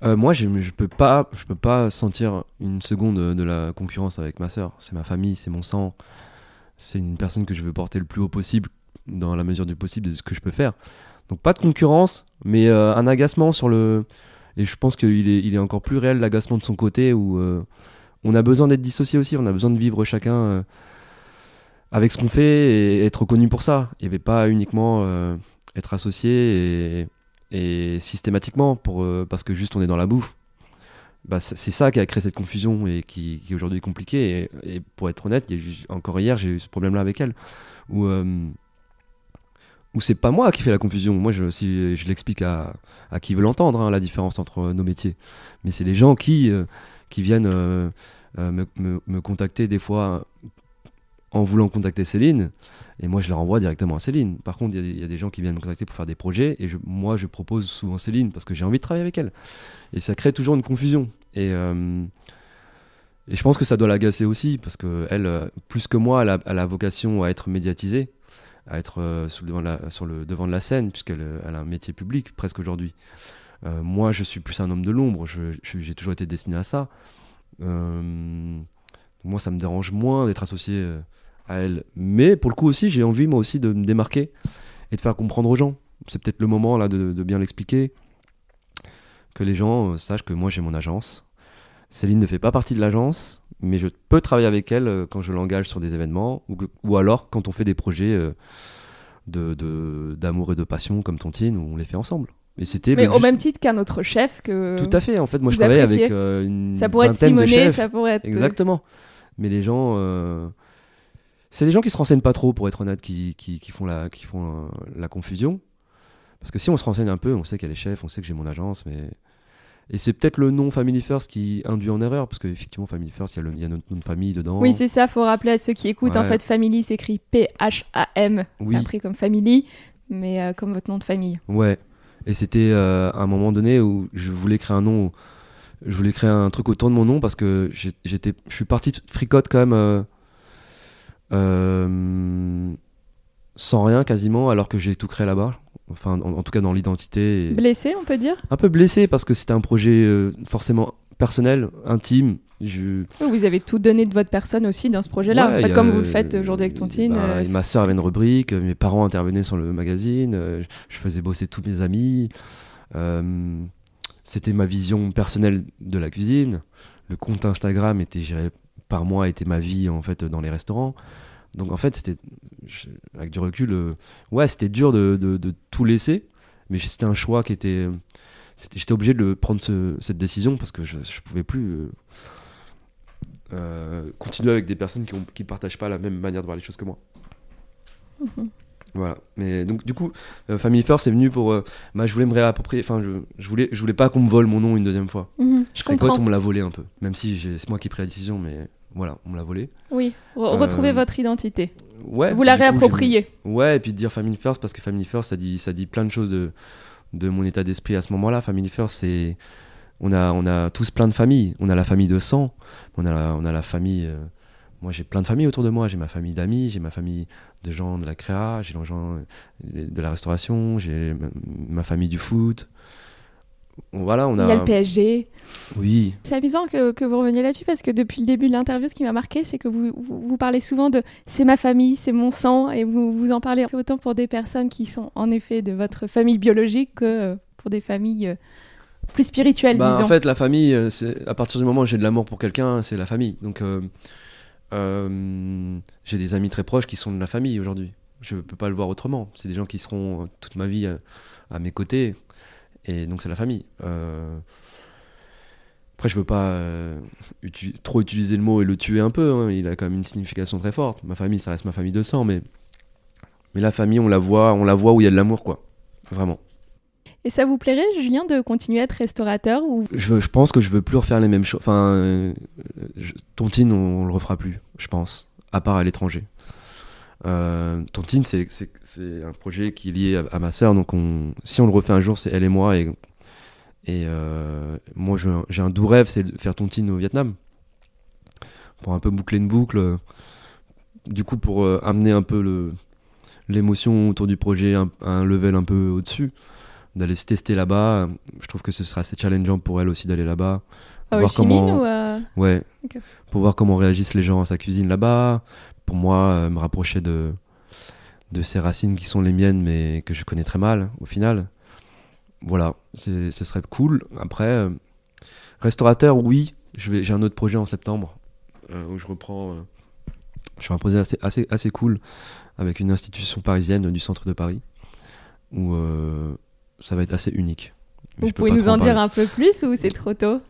Euh, moi, je, je peux pas, peux pas sentir une seconde de, la concurrence avec ma sœur. C'est ma famille, c'est mon sang. C'est une personne que je veux porter le plus haut possible, dans la mesure du possible de ce que je peux faire. Donc pas de concurrence, mais euh, un agacement sur le. Et je pense qu'il est, il est encore plus réel l'agacement de son côté où euh, on a besoin d'être dissocié aussi. On a besoin de vivre chacun avec ce qu'on fait et être reconnu pour ça. Il n'y avait pas uniquement être associé et et systématiquement euh, parce que juste on est dans la bouffe bah, c'est ça qui a créé cette confusion et qui, qui aujourd'hui est compliquée et, pour être honnête encore hier j'ai eu ce problème là avec elle où euh, où c'est pas moi qui fais la confusion moi je, si je l'explique à, qui veut l'entendre hein, la différence entre nos métiers mais c'est les gens qui euh, viennent euh, me contacter des fois en voulant contacter Céline. Et moi, je la renvoie directement à Céline. Par contre, il y a des- gens qui viennent me contacter pour faire des projets. Et moi, je propose souvent Céline parce que j'ai envie de travailler avec elle. Et ça crée toujours une confusion. Et, euh, je pense que ça doit l'agacer aussi parce que elle, euh, plus que moi, elle a, elle vocation à être médiatisée, à être euh, le devant de la, sur le devant de la scène, puisqu'elle elle a un métier public presque aujourd'hui. Moi, je suis plus un homme de l'ombre. J'ai toujours été destiné à ça. Moi, ça me dérange moins d'être associé à elle. Mais pour le coup aussi, j'ai envie, moi aussi, de me démarquer et de faire comprendre aux gens. C'est peut-être le moment là de, de bien l'expliquer. Que les gens euh, sachent que moi, j'ai mon agence. Céline ne fait pas partie de l'agence, mais je peux travailler avec elle euh, quand je l'engage sur des événements ou, que- ou alors quand on fait des projets euh, de- d'amour et de passion comme Tontine où on les fait ensemble. Et c'était Mais au juste- même titre qu'un autre chef que. Tout à fait. En fait, moi, je travaille avec une Ça pourrait être Simonet, ça pourrait être. Exactement. Mais les gens, c'est des gens qui se renseignent pas trop, pour être honnête, qui, qui, qui font, la, qui font euh, la confusion. Parce que si on se renseigne un peu, on sait qu'elle est chef, on sait que j'ai mon agence, mais. Et c'est peut-être le nom Family First qui induit en erreur, parce qu'effectivement, Family First, il y, y a notre nom de famille dedans. Oui, c'est ça, faut rappeler à ceux qui écoutent. En fait, Family s'écrit P-H-A-M, Oui. après comme Family, mais euh, comme votre nom de famille. Ouais. Et c'était euh, à un moment donné où je voulais créer un nom. Je voulais créer un truc autour de mon nom parce que j'étais, je suis parti de fricote quand même euh, euh, sans rien quasiment, alors que j'ai tout créé là-bas. Enfin, en, en tout cas dans l'identité. et- Blessé, on peut dire? Un peu blessé parce que c'était un projet euh, forcément personnel, intime. Je, Vous avez tout donné de votre personne aussi dans ce projet-là, Ouais, en fait, comme vous le faites aujourd'hui avec Tontine. bah, euh, Ma soeur avait une rubrique, euh, mes parents intervenaient sur le magazine, euh, je faisais bosser tous mes amis. euh, C'était ma vision personnelle de la cuisine. Le compte Instagram était géré par moi, était ma vie en fait dans les restaurants. Donc en fait, c'était je- avec du recul, euh, ouais, c'était dur de, de- de tout laisser, mais c'était un choix qui était. J'étais obligé de prendre ce- cette décision parce que je, je pouvais plus. euh, euh, continuer avec des personnes qui ne qui partagent pas la même manière de voir les choses que moi. Mhm. Voilà. Mais donc du coup, Family First est venu pour. bah, je voulais me réapproprier. Enfin, je, je voulais, je voulais pas qu'on me vole mon nom une deuxième fois. mhm, je Fricotte, comprends. on me l'a volé un peu. Même si c'est moi qui ai pris la décision, mais voilà, on me l'a volé. Oui, Re- Euh, retrouvez votre identité. Ouais. vous la du coup, réappropriez. Ouais, et puis de dire Family First parce que Family First, ça dit, ça dit plein de choses de, de mon état d'esprit à ce moment-là. Family First, c'est. On a, on a tous plein de familles. On a la famille de sang, on a la, on a la famille. euh, moi, j'ai plein de familles autour de moi. J'ai ma famille d'amis, j'ai ma famille de gens de la créa, j'ai les gens euh, de la restauration, j'ai ma famille du foot. Voilà, on Il y a le PSG. Oui, C'est amusant que, que vous reveniez là-dessus parce que depuis le début de l'interview, ce qui m'a marqué, c'est que vous, vous, vous parlez souvent de c'est ma famille, c'est mon sang, et vous, vous en parlez autant pour des personnes qui sont en effet de votre famille biologique que euh, pour des familles euh, plus spirituelles, Bah, disons. en fait, la famille, euh, c'est à partir du moment où j'ai de l'amour pour quelqu'un, c'est la famille. Donc, euh, euh, j'ai des amis très proches qui sont de la famille aujourd'hui. Je peux pas le voir autrement. C'est des gens qui seront toute ma vie à mes côtés, et donc c'est la famille. Euh, Après, je veux pas euh, utu- trop utiliser le mot et le tuer un peu. hein. Il a quand même une signification très forte. Ma famille, ça reste ma famille de sang, mais mais la famille, on la voit, on la voit où il y a de l'amour, quoi. Vraiment. Et ça vous plairait, Julien, de continuer à être restaurateur ou? Je, pense que je veux plus refaire les mêmes choses. Enfin, euh, je- Tontine, on, on le refera plus, je pense, à part à l'étranger. Euh, Tontine, c'est- un projet qui est lié à, ma sœur, donc on, si on le refait un jour, c'est elle et moi. Et, euh, moi, j'ai un doux rêve, c'est de faire Tontine au Vietnam. Pour un peu boucler une boucle. Du coup, pour euh, amener un peu l'émotion autour du projet à un level un peu au-dessus d'aller se tester là-bas. Je trouve que ce sera assez challengeant pour elle aussi d'aller là-bas. Voir comment- ou à- Ouais. Ok. Pour voir comment réagissent les gens à sa cuisine là-bas. Pour moi, euh, me rapprocher de, de ces racines qui sont les miennes, mais que je connais très mal au final. Voilà, ce serait cool. Après, euh, restaurateur, oui. vais- J'ai un autre projet en septembre euh, où je reprends. euh, je fais un projet assez, assez, assez cool avec une institution parisienne du centre de Paris où euh, ça va être assez unique. Mais Vous pouvez nous en dire un peu plus ou c'est trop tôt?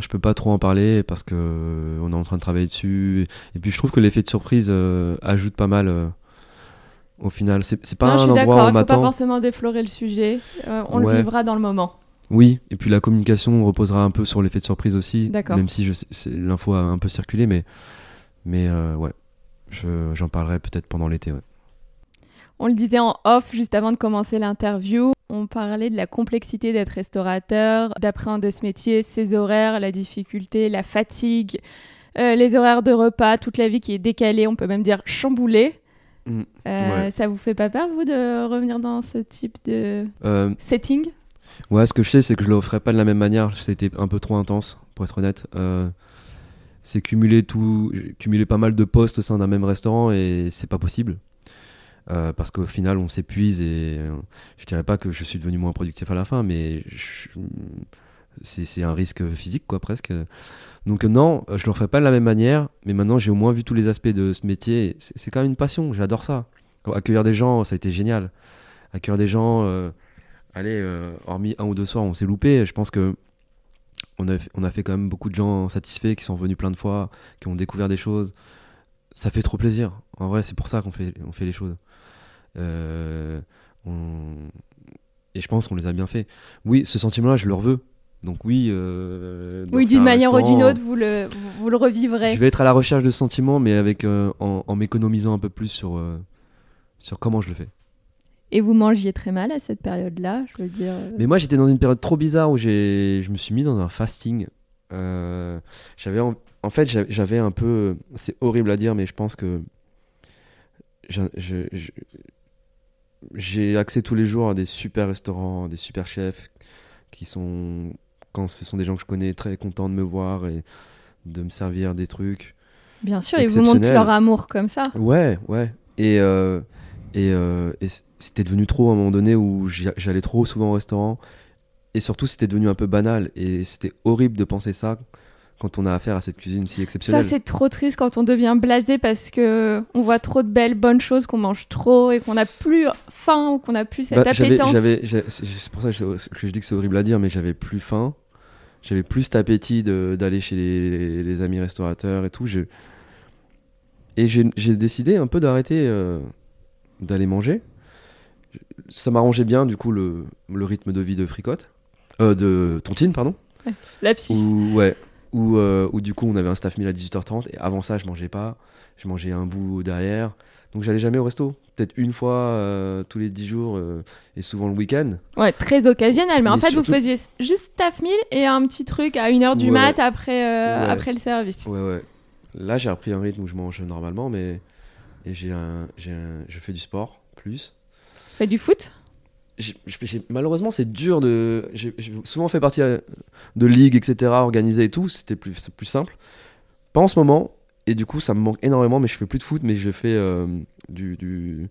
Je peux pas trop en parler parce que euh, on est en train de travailler dessus. Et puis je trouve que l'effet de surprise euh, ajoute pas mal. euh, au final, c'est pas Non, un endroit d'accord, où il on faut pas m'attend. forcément déflorer le sujet. Euh, on le vivra dans le moment. Oui, et puis la communication reposera un peu sur l'effet de surprise aussi. D'accord. Même si l'info a un peu circulé, mais mais ouais, Je- J'en parlerai peut-être pendant l'été. ouais. On le disait en off juste avant de commencer l'interview. On parlait de la complexité d'être restaurateur, d'appréhender ce métier, ses horaires, la difficulté, la fatigue, euh, les horaires de repas, toute la vie qui est décalée, on peut même dire chamboulée. Mm, Euh, ouais. Ça vous fait pas peur, vous, de revenir dans ce type de Euh, setting? Ouais, ce que je sais, c'est que je le ferai pas de la même manière. C'était un peu trop intense, pour être honnête. C'est cumuler tout, cumuler pas mal de postes au sein d'un même restaurant et c'est pas possible. Euh, parce qu'au final, on s'épuise et euh, je dirais pas que je suis devenu moins productif à la fin, mais c'est un risque physique, quoi, presque. Donc, euh, non, je le referai pas de la même manière, mais maintenant j'ai au moins vu tous les aspects de ce métier. C'est quand même une passion, j'adore ça. Accueillir des gens, ça a été génial. Accueillir des gens. euh, allez, hormis un ou deux soirs, on s'est loupé. Je pense que on a, fait quand même beaucoup de gens satisfaits qui sont venus plein de fois, qui ont découvert des choses. Ça fait trop plaisir. En vrai, c'est pour ça qu'on fait, on fait les choses. Euh, on- Et je pense qu'on les a bien fait. Oui, ce sentiment-là, je le veux. Donc oui. euh, Oui, d'une un manière ou d'une autre, vous le, vous, vous le revivrez. Je vais être à la recherche de ce sentiment, mais avec euh, en, en m'économisant un peu plus sur, euh, sur comment je le fais. Et vous mangiez très mal à cette période-là, je veux dire. Mais moi, j'étais dans une période trop bizarre où j'ai, je me suis mis dans un fasting. J'avais, en, en fait, j'a- j'avais un peu, c'est horrible à dire, mais je pense que je- je- j'ai accès tous les jours à des super restaurants, des super chefs qui sont, quand ce sont des gens que je connais, très contents de me voir et de me servir des trucs. Bien sûr, ils vous montrent leur amour comme ça. Ouais, ouais. Et, euh, et, euh, et c'était devenu trop à un moment donné où j'allais trop souvent au restaurant. Et surtout, c'était devenu un peu banal. Et c'était horrible de penser ça quand on a affaire à cette cuisine si Ça, exceptionnelle. c'est trop triste quand on devient blasé parce que on voit trop de belles, bonnes choses, qu'on mange trop et qu'on n'a plus faim ou qu'on n'a plus cette Bah, appétence. c'est pour ça que je, dis que c'est horrible à dire, mais j'avais plus faim. J'avais plus cet appétit d'aller chez les, les amis restaurateurs et tout. Je- et j'ai décidé un peu d'arrêter euh, d'aller manger. Ça m'arrangeait bien, du coup, le, le rythme de vie de fricotte. Euh, de tontine, pardon. Lapsus. Où, ouais, où, euh, où du coup on avait un staff meal à 18h30 et avant ça je mangeais pas, je mangeais un bout derrière. Donc j'allais jamais au resto, peut-être une fois euh, tous les 10 jours euh, et souvent le week-end. Ouais, très occasionnel. Mais, en fait, surtout- vous faisiez juste staff meal et un petit truc à 1h du Ouais. mat après, Ouais. après le service. Ouais, ouais. Là j'ai repris un rythme où je mange normalement, mais et j'ai un, j'ai un, je fais du sport plus. Fait du foot? Malheureusement, c'est dur de. J'ai souvent fait partie euh, de ligues, etc., organisées et tout. C'était plus, plus simple. Pas en ce moment. Et du coup, ça me manque énormément. Mais je fais plus de foot, mais je fais euh, du, du,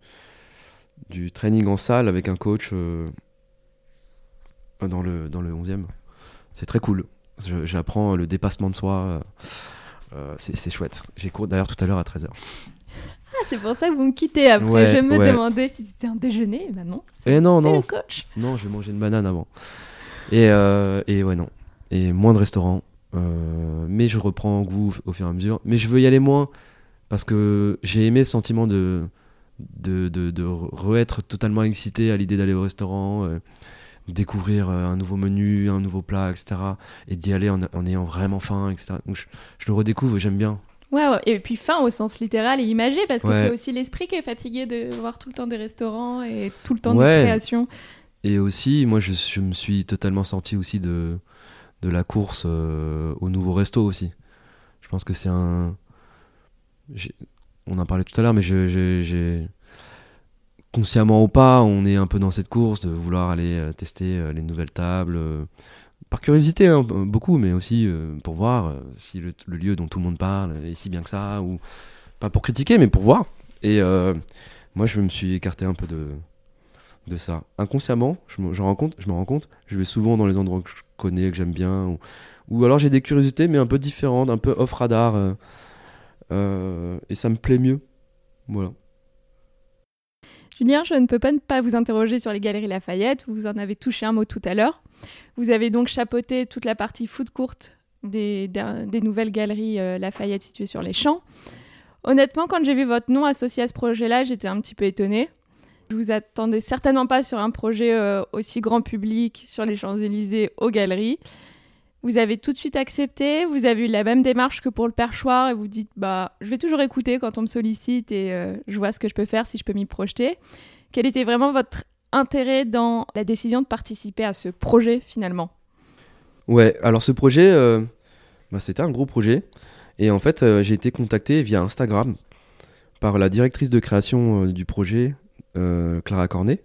du training en salle avec un coach euh, dans, le, dans le 11e. C'est très cool. J'apprends le dépassement de soi. c'est chouette. J'ai cours d'ailleurs tout à l'heure à 13h. Ah, c'est pour ça que vous me quittez après. Ouais, je me ouais. demandais si c'était un déjeuner. Ben non. C'est Eh non, non. le coach. Non, je vais manger une banane avant. Et, euh, et ouais, non. Et moins de restaurants. Euh, mais je reprends goût au fur et à mesure. Mais je veux y aller moins parce que j'ai aimé ce sentiment de, de, de, de re-être totalement excité à l'idée d'aller au restaurant, euh, découvrir un nouveau menu, un nouveau plat, etc. Et d'y aller en, en ayant vraiment faim, etc. Donc je, je le redécouvre et j'aime bien. Ouais. Et puis faim au sens littéral et imagé parce que Ouais. c'est aussi l'esprit qui est fatigué de voir tout le temps des restaurants et tout le temps Ouais. de création. Et aussi, moi, je, je me suis totalement sorti aussi de, de la course euh, au nouveau resto aussi. Je pense que c'est un. On en parlait tout à l'heure, mais j'ai. Consciemment ou pas, on est un peu dans cette course de vouloir aller euh, tester euh, les nouvelles tables. Par curiosité, hein, beaucoup, mais aussi euh, pour voir euh, si le, lieu dont tout le monde parle est si bien que ça, ou pas pour critiquer, mais pour voir. Et euh, moi, je me suis écarté un peu de, ça. Inconsciemment, je me, rends compte, je me rends compte, je vais souvent dans les endroits que je connais, que j'aime bien, ou, alors j'ai des curiosités, mais un peu différentes, un peu off radar, euh, et ça me plaît mieux. Voilà. Julien, je ne peux pas ne pas vous interroger sur les Galeries Lafayette. Vous en avez touché un mot tout à l'heure. Vous avez donc chapeauté toute la partie foot courte des, nouvelles Galeries euh, Lafayette situées sur les champs. Honnêtement, quand j'ai vu votre nom associé à ce projet-là, j'étais un petit peu étonnée. Je vous attendais certainement pas sur un projet euh, aussi grand public sur les Champs-Élysées aux Galeries. Vous avez tout de suite accepté, vous avez eu la même démarche que pour le perchoir et vous dites bah je vais toujours écouter quand on me sollicite et euh, je vois ce que je peux faire si je peux m'y projeter. Quel était vraiment votre intérêt dans la décision de participer à ce projet finalement Ouais, alors ce projet, euh, bah, c'était un gros projet. Et en fait, euh, j'ai été contacté via Instagram par la directrice de création du projet, Clara Cornet.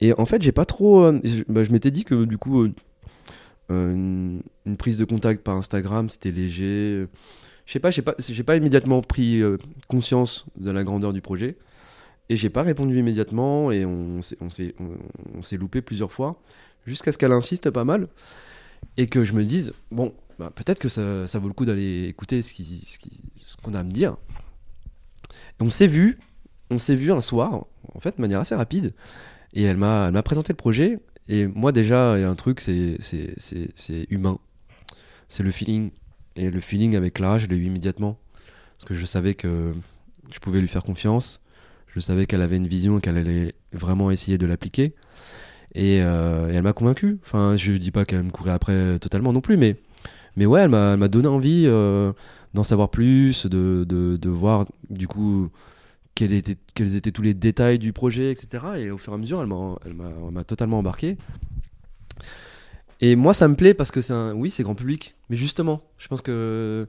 Et en fait, j'ai pas trop. je, bah, je m'étais dit que du coup euh, une, prise de contact par Instagram, c'était léger. Je sais pas, j'ai pas, pas immédiatement pris euh, conscience de la grandeur du projet. Et j'ai pas répondu immédiatement et on s'est, on loupé plusieurs fois jusqu'à ce qu'elle insiste pas mal et que je me dise bon, bah, peut-être que ça, ça, vaut le coup d'aller écouter ce, qu'on a à me dire. Et on s'est vu, on s'est vu un soir, en fait, de manière assez rapide. Et elle m'a, elle m'a présenté le projet et moi, déjà, il y a un truc, c'est humain. C'est le feeling. Et le feeling avec Clara, je l'ai eu immédiatement. Parce que je savais que je pouvais lui faire confiance. Je savais qu'elle avait une vision et qu'elle allait vraiment essayer de l'appliquer. Et, euh, elle m'a convaincu. Enfin, je dis pas qu'elle me courait après totalement non plus, mais, mais ouais, elle m'a donné envie euh, d'en savoir plus, de, de, de, voir du coup quels étaient, quels étaient tous les détails du projet, etc. Et au fur et à mesure, elle m'a totalement embarqué. Et moi, ça me plaît parce que c'est un. Oui, c'est grand public. Mais justement, je pense que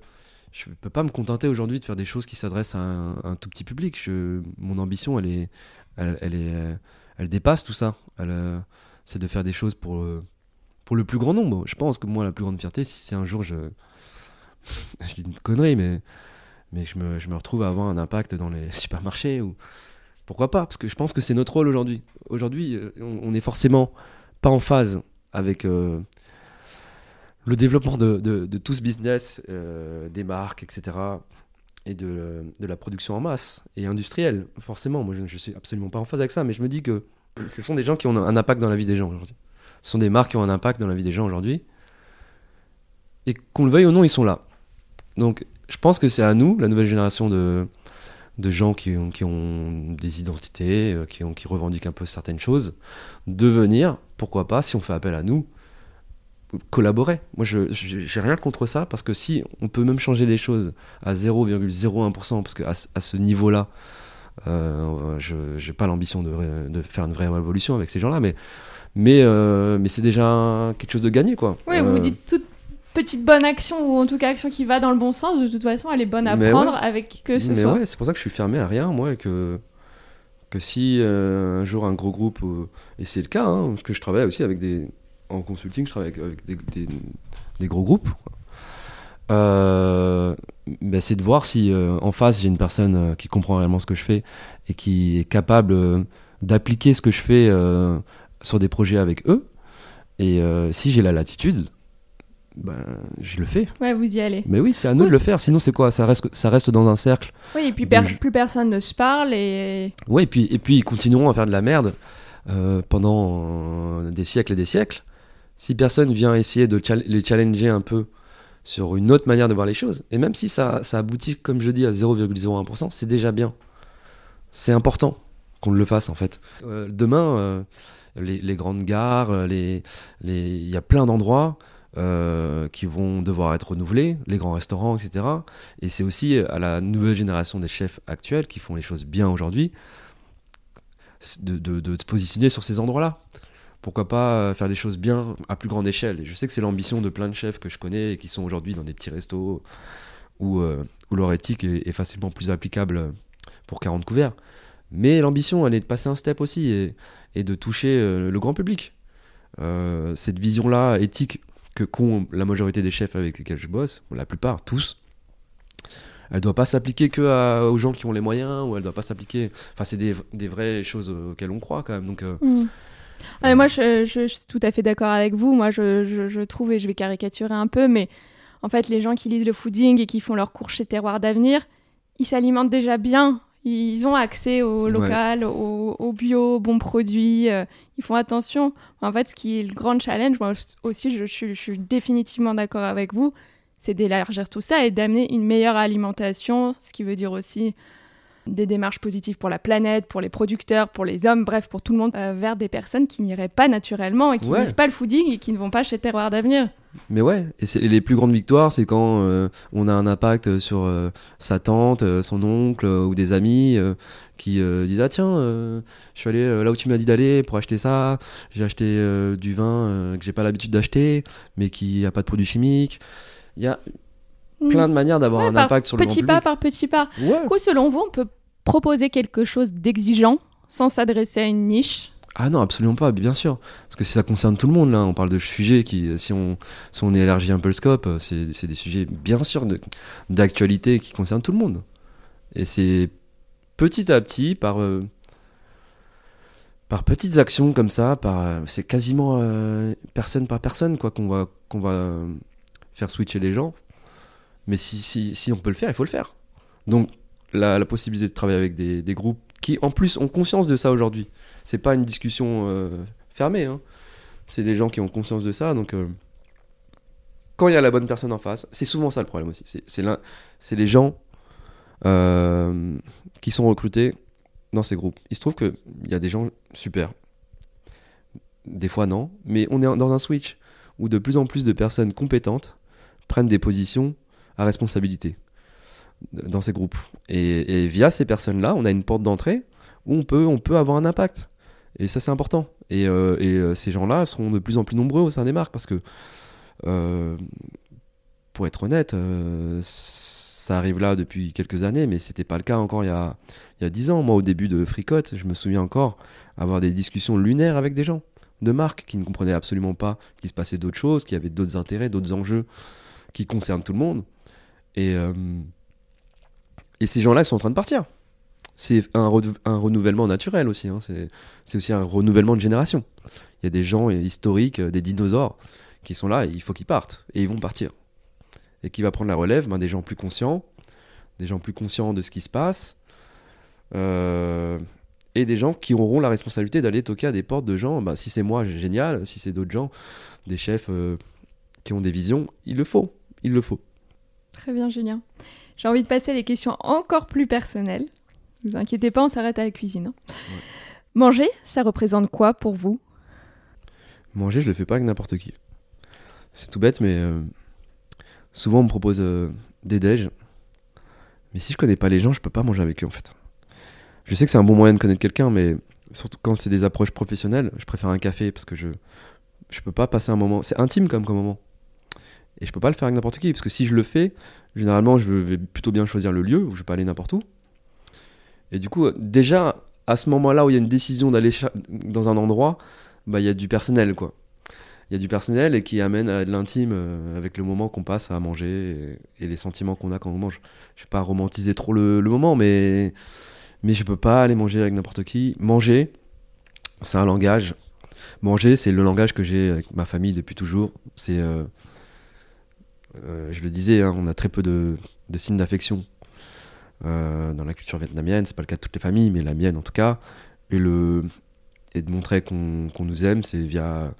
je ne peux pas me contenter aujourd'hui de faire des choses qui s'adressent à un, tout petit public. Mon ambition, elle est, elle, est, elle dépasse tout ça. Euh, c'est de faire des choses pour, pour le plus grand nombre. Je pense que moi, la plus grande fierté, si c'est un jour je. je dis une connerie, mais mais je me, je me, retrouve à avoir un impact dans les supermarchés ou pourquoi pas parce que je pense que c'est notre rôle aujourd'hui aujourd'hui euh, on n'est forcément pas en phase avec euh, le développement de, tout ce business euh, des marques etc et de, la production en masse et industrielle forcément. Moi je, ne suis absolument pas en phase avec ça mais je me dis que ce sont des gens qui ont un impact dans la vie des gens aujourd'hui. Ce sont des marques qui ont un impact dans la vie des gens aujourd'hui. Et qu'on le veuille ou non ils sont là. Donc je pense que c'est à nous, la nouvelle génération de, gens qui ont, des identités, euh, qui, qui revendiquent un peu certaines choses, de venir, pourquoi pas, si on fait appel à nous, collaborer. Moi, je j'ai rien contre ça, parce que si on peut même changer les choses à 0,01%, parce qu'à à ce niveau-là, euh, je n'ai pas l'ambition de, de, faire une vraie révolution avec ces gens-là, mais, mais, euh, mais c'est déjà quelque chose de gagné. Quoi. Oui, vous dites tout petite bonne action ou en tout cas action qui va dans le bon sens, de toute façon, elle est bonne à prendre avec que ce mais soit. ouais, c'est pour ça que je suis fermé à rien, moi, et que que si euh, un jour un gros groupe, euh, et c'est le cas, hein, parce que je travaille aussi avec des en consulting, je travaille avec, des, des, gros groupes. Euh, ben, c'est de voir si en face j'ai une personne qui comprend réellement ce que je fais et qui est capable d'appliquer ce que je fais sur des projets avec eux. Et si j'ai la latitude, ben, je le fais. Ouais, vous y allez. Mais oui, c'est à nous de le faire. Sinon, c'est quoi? Ça reste, ça reste dans un cercle. Oui, et puis plus personne ne se parle. Et... Oui, et puis, et puis ils continueront à faire de la merde euh, pendant des siècles et des siècles. Si personne vient essayer de les challenger un peu sur une autre manière de voir les choses, et même si ça, ça aboutit, comme je dis, à 0,01%, c'est déjà bien. C'est important qu'on le fasse, en fait. Euh, demain, euh, les, grandes gares, il les, les... y a plein d'endroits euh, qui vont devoir être renouvelés, les grands restaurants, etc. Et c'est aussi à la nouvelle génération des chefs actuels qui font les choses bien aujourd'hui de, de, se positionner sur ces endroits-là. Pourquoi pas faire des choses bien à plus grande échelle Je sais que c'est l'ambition de plein de chefs que je connais et qui sont aujourd'hui dans des petits restos où, euh, leur éthique est, facilement plus applicable pour 40 couverts. Mais l'ambition, elle est de passer un step aussi et, de toucher euh, le grand public. cette vision-là éthique que qu'ont la majorité des chefs avec lesquels je bosse, la plupart, tous, elle doit pas s'appliquer que aux gens qui ont les moyens, ou elle doit pas s'appliquer. Enfin, c'est des, vraies choses auxquelles on croit quand même. Donc, euh, mm. moi, je, je, suis tout à fait d'accord avec vous. Moi, je, je, trouve, et je vais caricaturer un peu, mais en fait, les gens qui lisent le fooding et qui font leur cours chez Terroir d'Avenir, ils s'alimentent déjà bien ils ont accès au local, au, bio, aux bons produits, euh, ils font attention. En fait, ce qui est le grand challenge, moi aussi, je, suis définitivement d'accord avec vous, c'est d'élargir tout ça et d'amener une meilleure alimentation, ce qui veut dire aussi des démarches positives pour la planète, pour les producteurs, pour les hommes, bref, pour tout le monde, euh, vers des personnes qui n'iraient pas naturellement et qui ne lisent pas le fooding et qui ne vont pas chez Terroir d'avenir. mais ouais, et, les plus grandes victoires, c'est quand euh, on a un impact sur euh, sa tante, euh, son oncle ou des amis qui disent Ah tiens, je suis allé là où tu m'as dit d'aller pour acheter ça, j'ai acheté du vin que j'ai pas l'habitude d'acheter, mais qui a pas de produits chimiques. Il y a plein de manières d'avoir Ouais, un impact sur le Petit grand pas public. par petit pas. Ouais. Du coup, selon vous, on peut proposer quelque chose d'exigeant sans s'adresser à une niche Ah non, absolument pas, bien sûr. Parce que ça concerne tout le monde, là, on parle de sujets qui, si on, si on élargit un peu le scope, c'est des sujets, bien sûr, d'actualité qui concernent tout le monde. Et c'est petit à petit, par, euh, par petites actions comme ça, par, c'est quasiment euh, personne par personne, quoi, qu'on va, qu'on va euh, faire switcher les gens. Mais si, si, si on peut le faire, il faut le faire. Donc, la, possibilité de travailler avec des, groupes qui, en plus, ont conscience de ça aujourd'hui c'est pas une discussion euh, fermée. hein. C'est des gens qui ont conscience de ça. Donc, euh, quand il y a la bonne personne en face, c'est souvent ça le problème aussi. C'est les gens euh, qui sont recrutés dans ces groupes. Il se trouve qu'il y a des gens super. Des fois, non. Mais on est dans un switch où de plus en plus de personnes compétentes prennent des positions à responsabilité dans ces groupes. Et, via ces personnes-là, on a une porte d'entrée où on peut, on peut avoir un impact. Et ça, c'est important. Et, euh, euh, ces gens-là seront de plus en plus nombreux au sein des marques parce que, euh, pour être honnête, ça arrive là depuis quelques années, mais c'était pas le cas encore il y a, il y a 10 ans. Moi, au début de Fricotte, je me souviens encore avoir des discussions lunaires avec des gens de marques qui ne comprenaient absolument pas qu'il se passait d'autres choses, qu'il y avait d'autres intérêts, d'autres enjeux qui concernent tout le monde. Et, et ces gens-là, ils sont en train de partir c'est un, re- un renouvellement naturel aussi. hein. C'est aussi un renouvellement de génération. Il y a des gens historiques, euh, des dinosaures, qui sont là et il faut qu'ils partent. Et ils vont partir. Et qui va prendre la relève? Ben, Des gens plus conscients, des gens plus conscients de ce qui se passe, euh, et des gens qui auront la responsabilité d'aller toquer à des portes de gens. ben, si c'est moi, génial. Si c'est d'autres gens, des chefs euh, qui ont des visions, il le faut. Il le faut. Très bien, Julien. J'ai envie de passer à des questions encore plus personnelles. Ne vous inquiétez pas, on s'arrête à la cuisine. hein. Manger, ça représente quoi pour vous? Manger, je le fais pas avec n'importe qui. C'est tout bête, mais euh, souvent on me propose euh, des déj. Mais si je connais pas les gens, je peux pas manger avec eux en fait. Je sais que c'est un bon moyen de connaître quelqu'un, mais surtout quand c'est des approches professionnelles, je préfère un café parce que je je peux pas passer un moment. C'est intime comme comme moment. Et je peux pas le faire avec n'importe qui parce que si je le fais, généralement je vais plutôt bien choisir le lieu où je vais pas aller n'importe où. Et du coup, euh, déjà à ce moment-là où il y a une décision d'aller dans un endroit, bah il y a du personnel quoi. Il y a du personnel et qui amène à de l'intime euh, avec le moment qu'on passe à manger et, les sentiments qu'on a quand on mange. Je vais pas romantiser trop le, le moment, mais mais je peux pas aller manger avec n'importe qui. Manger, c'est un langage. Manger, c'est le langage que j'ai avec ma famille depuis toujours. C'est, euh, euh, je le disais, hein, on a très peu de, signes d'affection euh, dans la culture vietnamienne. C'est pas le cas de toutes les familles, mais la mienne en tout cas. Et de montrer qu'on nous aime, c'est via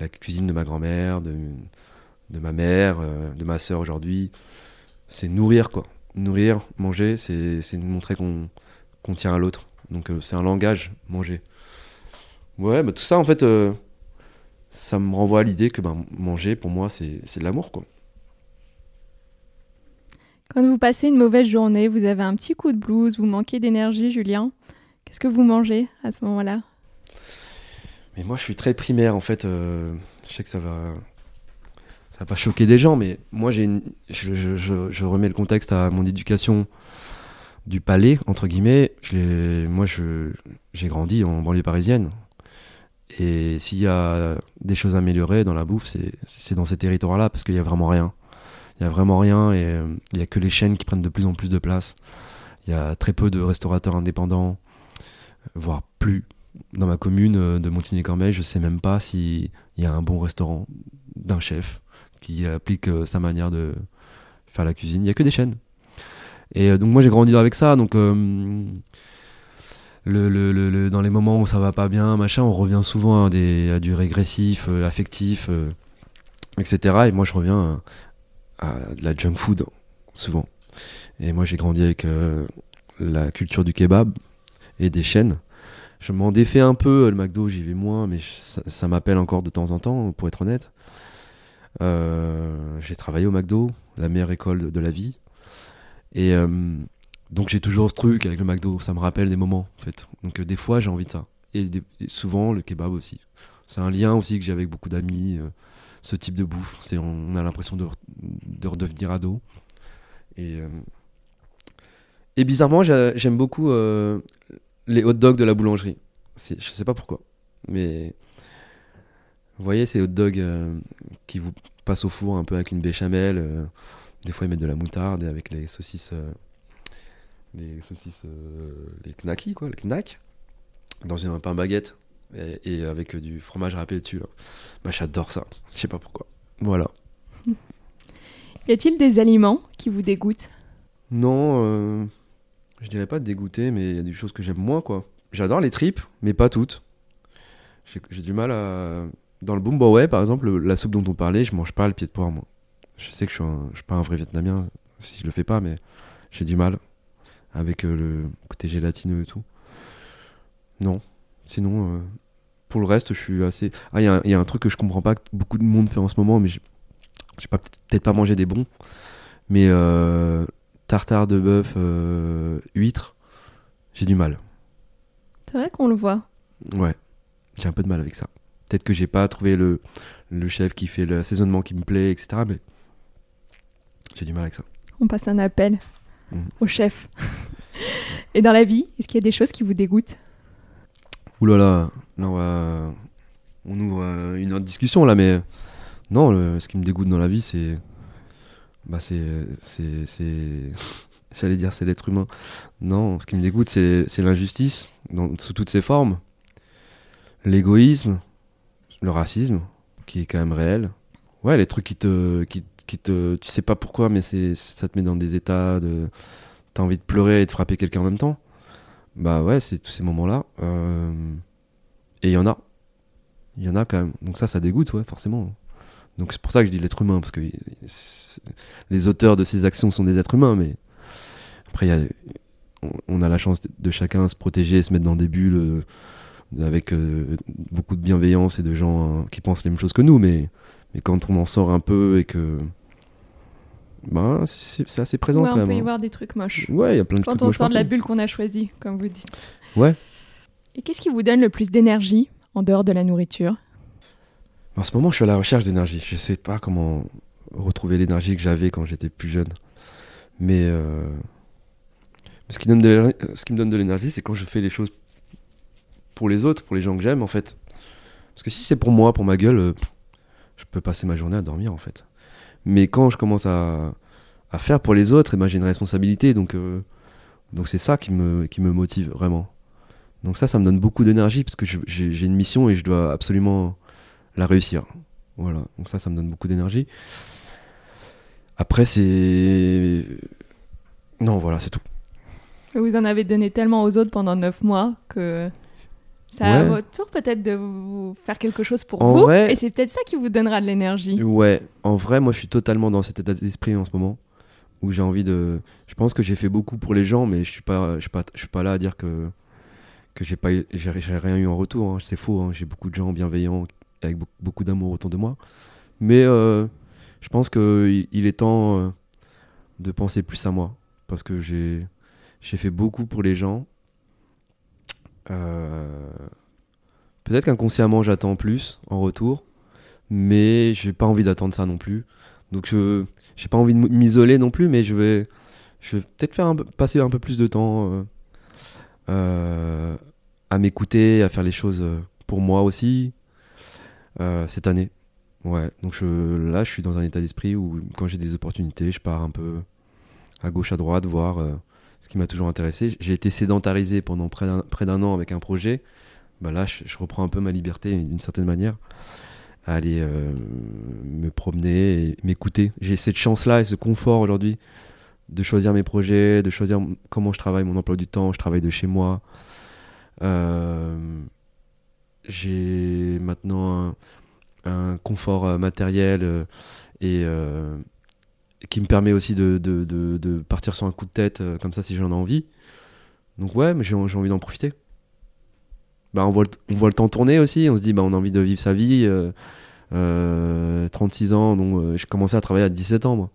la cuisine de ma grand-mère, de, ma mère, euh, de ma sœur aujourd'hui. C'est nourrir quoi. Nourrir, manger, c'est c'est montrer qu'on tient à l'autre. Donc c'est un langage, manger. Ouais, bah tout ça en fait, ça me renvoie à l'idée que ben, manger pour moi c'est de l'amour quoi. Quand vous passez une mauvaise journée, vous avez un petit coup de blues, vous manquez d'énergie, Julien. Qu'est-ce que vous mangez à ce moment-là? Mais moi, je suis très primaire, en fait. euh, je sais que ça va, ça va pas choquer des gens, mais moi, j'ai je, remets le contexte à mon éducation du palais, entre guillemets. Moi, j'ai grandi en banlieue parisienne. Et s'il y a des choses à améliorer dans la bouffe, c'est, dans ces territoires-là, parce qu'il y a vraiment rien. Il y a vraiment rien, et euh, il y a que les chaînes qui prennent de plus en plus de place. Il y a très peu de restaurateurs indépendants, voire plus dans ma commune euh, de Montigny-Cormeilles, je sais même pas s'il y a un bon restaurant d'un chef qui applique euh, sa manière de faire la cuisine. Il y a que des chaînes. Et euh, donc moi j'ai grandi avec ça. Donc euh, le, le- le- dans les moments où ça va pas bien, machin, on revient souvent à, des, du régressif, euh, affectif, euh, etc. Et moi je reviens à, de la junk food souvent. Et moi j'ai grandi avec euh, la culture du kebab et des chaînes. Je m'en défais un peu, le McDo j'y vais moins, mais ça, m'appelle encore de temps en temps, pour être honnête. Euh, j'ai travaillé au McDo, la meilleure école de, la vie. Et euh, donc j'ai toujours ce truc avec le McDo, ça me rappelle des moments en fait. Donc des fois j'ai envie de ça. Et, et souvent le kebab aussi. C'est un lien aussi que j'ai avec beaucoup d'amis. Ce type de bouffe, c'est on a l'impression de, re- de redevenir ado. Et, euh, bizarrement j'ai- j'aime beaucoup euh, les hot dogs de la boulangerie. Je sais pas pourquoi, mais vous voyez ces hot dogs euh, qui vous passent au four un peu avec une béchamel. des fois ils mettent de la moutarde et avec les saucisses, les saucisses, les knackis quoi, le knack, dans un pain baguette et, et avec du fromage râpé dessus. là. Bah, j'adore ça. Je sais pas pourquoi. Voilà. Y a-t-il des aliments qui vous dégoûtent? Non, euh, je dirais pas dégoûté, mais il y a des choses que j'aime moins, quoi. J'adore les tripes, mais pas toutes. J'ai du mal à. Dans le Bumbawe, par exemple, le- la soupe dont on parlait, je mange pas le pied de porc, moi. Je sais que je suis, un- je suis pas un vrai Vietnamien si je le fais pas, mais j'ai du mal avec euh, le côté gélatineux et tout. Non. Sinon, euh, pour le reste, je suis assez. Ah, il y, a un- il y a un truc que je comprends pas que beaucoup de monde fait en ce moment, mais j'ai pas peut-être pas mangé des bons, mais euh, tartare de bœuf, euh, huître, j'ai du mal. C'est vrai qu'on le voit. Ouais, j'ai un peu de mal avec ça. Peut-être que j'ai pas trouvé le, le chef qui fait l'assaisonnement qui me plaît, etc. Mais j'ai du mal avec ça. On passe un appel Mhm. au chef. Et dans la vie, est-ce qu'il y a des choses qui vous dégoûtent? Ouh là là, là on va. On ouvre euh, une autre discussion là, mais. Non, le- ce qui me dégoûte dans la vie, c'est. Bah, c'est. C'est. J'allais dire, c'est l'être humain. Non, ce qui me dégoûte, c'est l'injustice, sous toutes ses formes. L'égoïsme, le racisme, qui est quand même réel. Ouais, les trucs qui te. Qui, qui te tu sais pas pourquoi, mais ça te met dans des états de. T'as envie de pleurer et de frapper quelqu'un en même temps. Bah ouais, c'est tous ces moments-là. Euh, Et il y en a. Il y en a quand même. Donc ça, ça dégoûte, ouais, forcément. Donc c'est pour ça que je dis l'être humain, parce que les auteurs de ces actions sont des êtres humains, mais après, on- a la chance de chacun se protéger, se mettre dans des bulles euh, avec euh, beaucoup de bienveillance et de gens euh, qui pensent les mêmes choses que nous, mais, mais quand on en sort un peu et que... Ben, c'est assez présent Ouais, quand on même. peut y hein. voir des trucs moches. Ouais, il y a plein de Quand trucs on sort de la bulle qu'on a choisie, comme vous dites. Ouais. Et qu'est-ce qui vous donne le plus d'énergie en dehors de la nourriture? En ce moment, je suis à la recherche d'énergie. Je sais pas comment retrouver l'énergie que j'avais quand j'étais plus jeune. Mais euh, ce, qui donne de l'éner- ce qui me donne de l'énergie, c'est quand je fais les choses pour les autres, pour les gens que j'aime, en fait. Parce que si c'est pour moi, pour ma gueule, euh, je peux passer ma journée à dormir, en fait. Mais quand je commence à, à faire pour les autres, eh ben, j'ai une responsabilité. Donc, euh, donc c'est ça qui me, qui me motive vraiment. Donc ça, ça me donne beaucoup d'énergie parce que j'ai une mission et je dois absolument la réussir. Voilà, donc ça, ça me donne beaucoup d'énergie. Après, c'est. Non, voilà, c'est tout. Vous en avez donné tellement aux autres pendant 9 mois que ça a Ouais. votre tour peut-être de vous faire quelque chose pour En vous. vrai- Et c'est peut-être ça qui vous donnera de l'énergie. Ouais, en vrai, moi, je suis totalement dans cet état d'esprit en ce moment où j'ai envie de. Je pense que j'ai fait beaucoup pour les gens, mais je suis pas, je suis pas, je suis pas là à dire que que j'ai pas, eu- j'ai j'ai rien eu en retour. hein. C'est faux. hein. J'ai beaucoup de gens bienveillants avec beaucoup, d'amour autour de moi, mais euh, je pense que il, est temps euh, de penser plus à moi parce que j'ai j'ai fait beaucoup pour les gens. Euh, Peut-être qu'inconsciemment j'attends plus en retour, mais j'ai pas envie d'attendre ça non plus. Donc je j'ai pas envie de m'isoler non plus, mais je vais je vais peut-être faire passer un peu plus de temps euh, euh, à m'écouter, à faire les choses pour moi aussi cette année. Ouais, donc là je suis dans un état d'esprit où quand j'ai des opportunités, je pars un peu à gauche à droite voir ce qui m'a toujours intéressé. J'ai été sédentarisé pendant près d'un an avec un projet. Bah là, je, reprends un peu ma liberté d'une certaine manière à aller euh, me promener et m'écouter. J'ai cette chance-là et ce confort aujourd'hui de choisir mes projets, de choisir comment je travaille, mon emploi du temps. Je travaille de chez moi. Euh, J'ai maintenant un, confort euh, matériel et qui me permet aussi de, de- partir sur un coup de tête euh, comme ça si j'en ai envie. Donc ouais, mais j'ai envie d'en profiter. Bah, on, voit le, temps tourner aussi, on se dit bah, on a envie de vivre sa vie, euh, Euh, 36 ans, donc euh, j'ai commencé à travailler à 17 ans.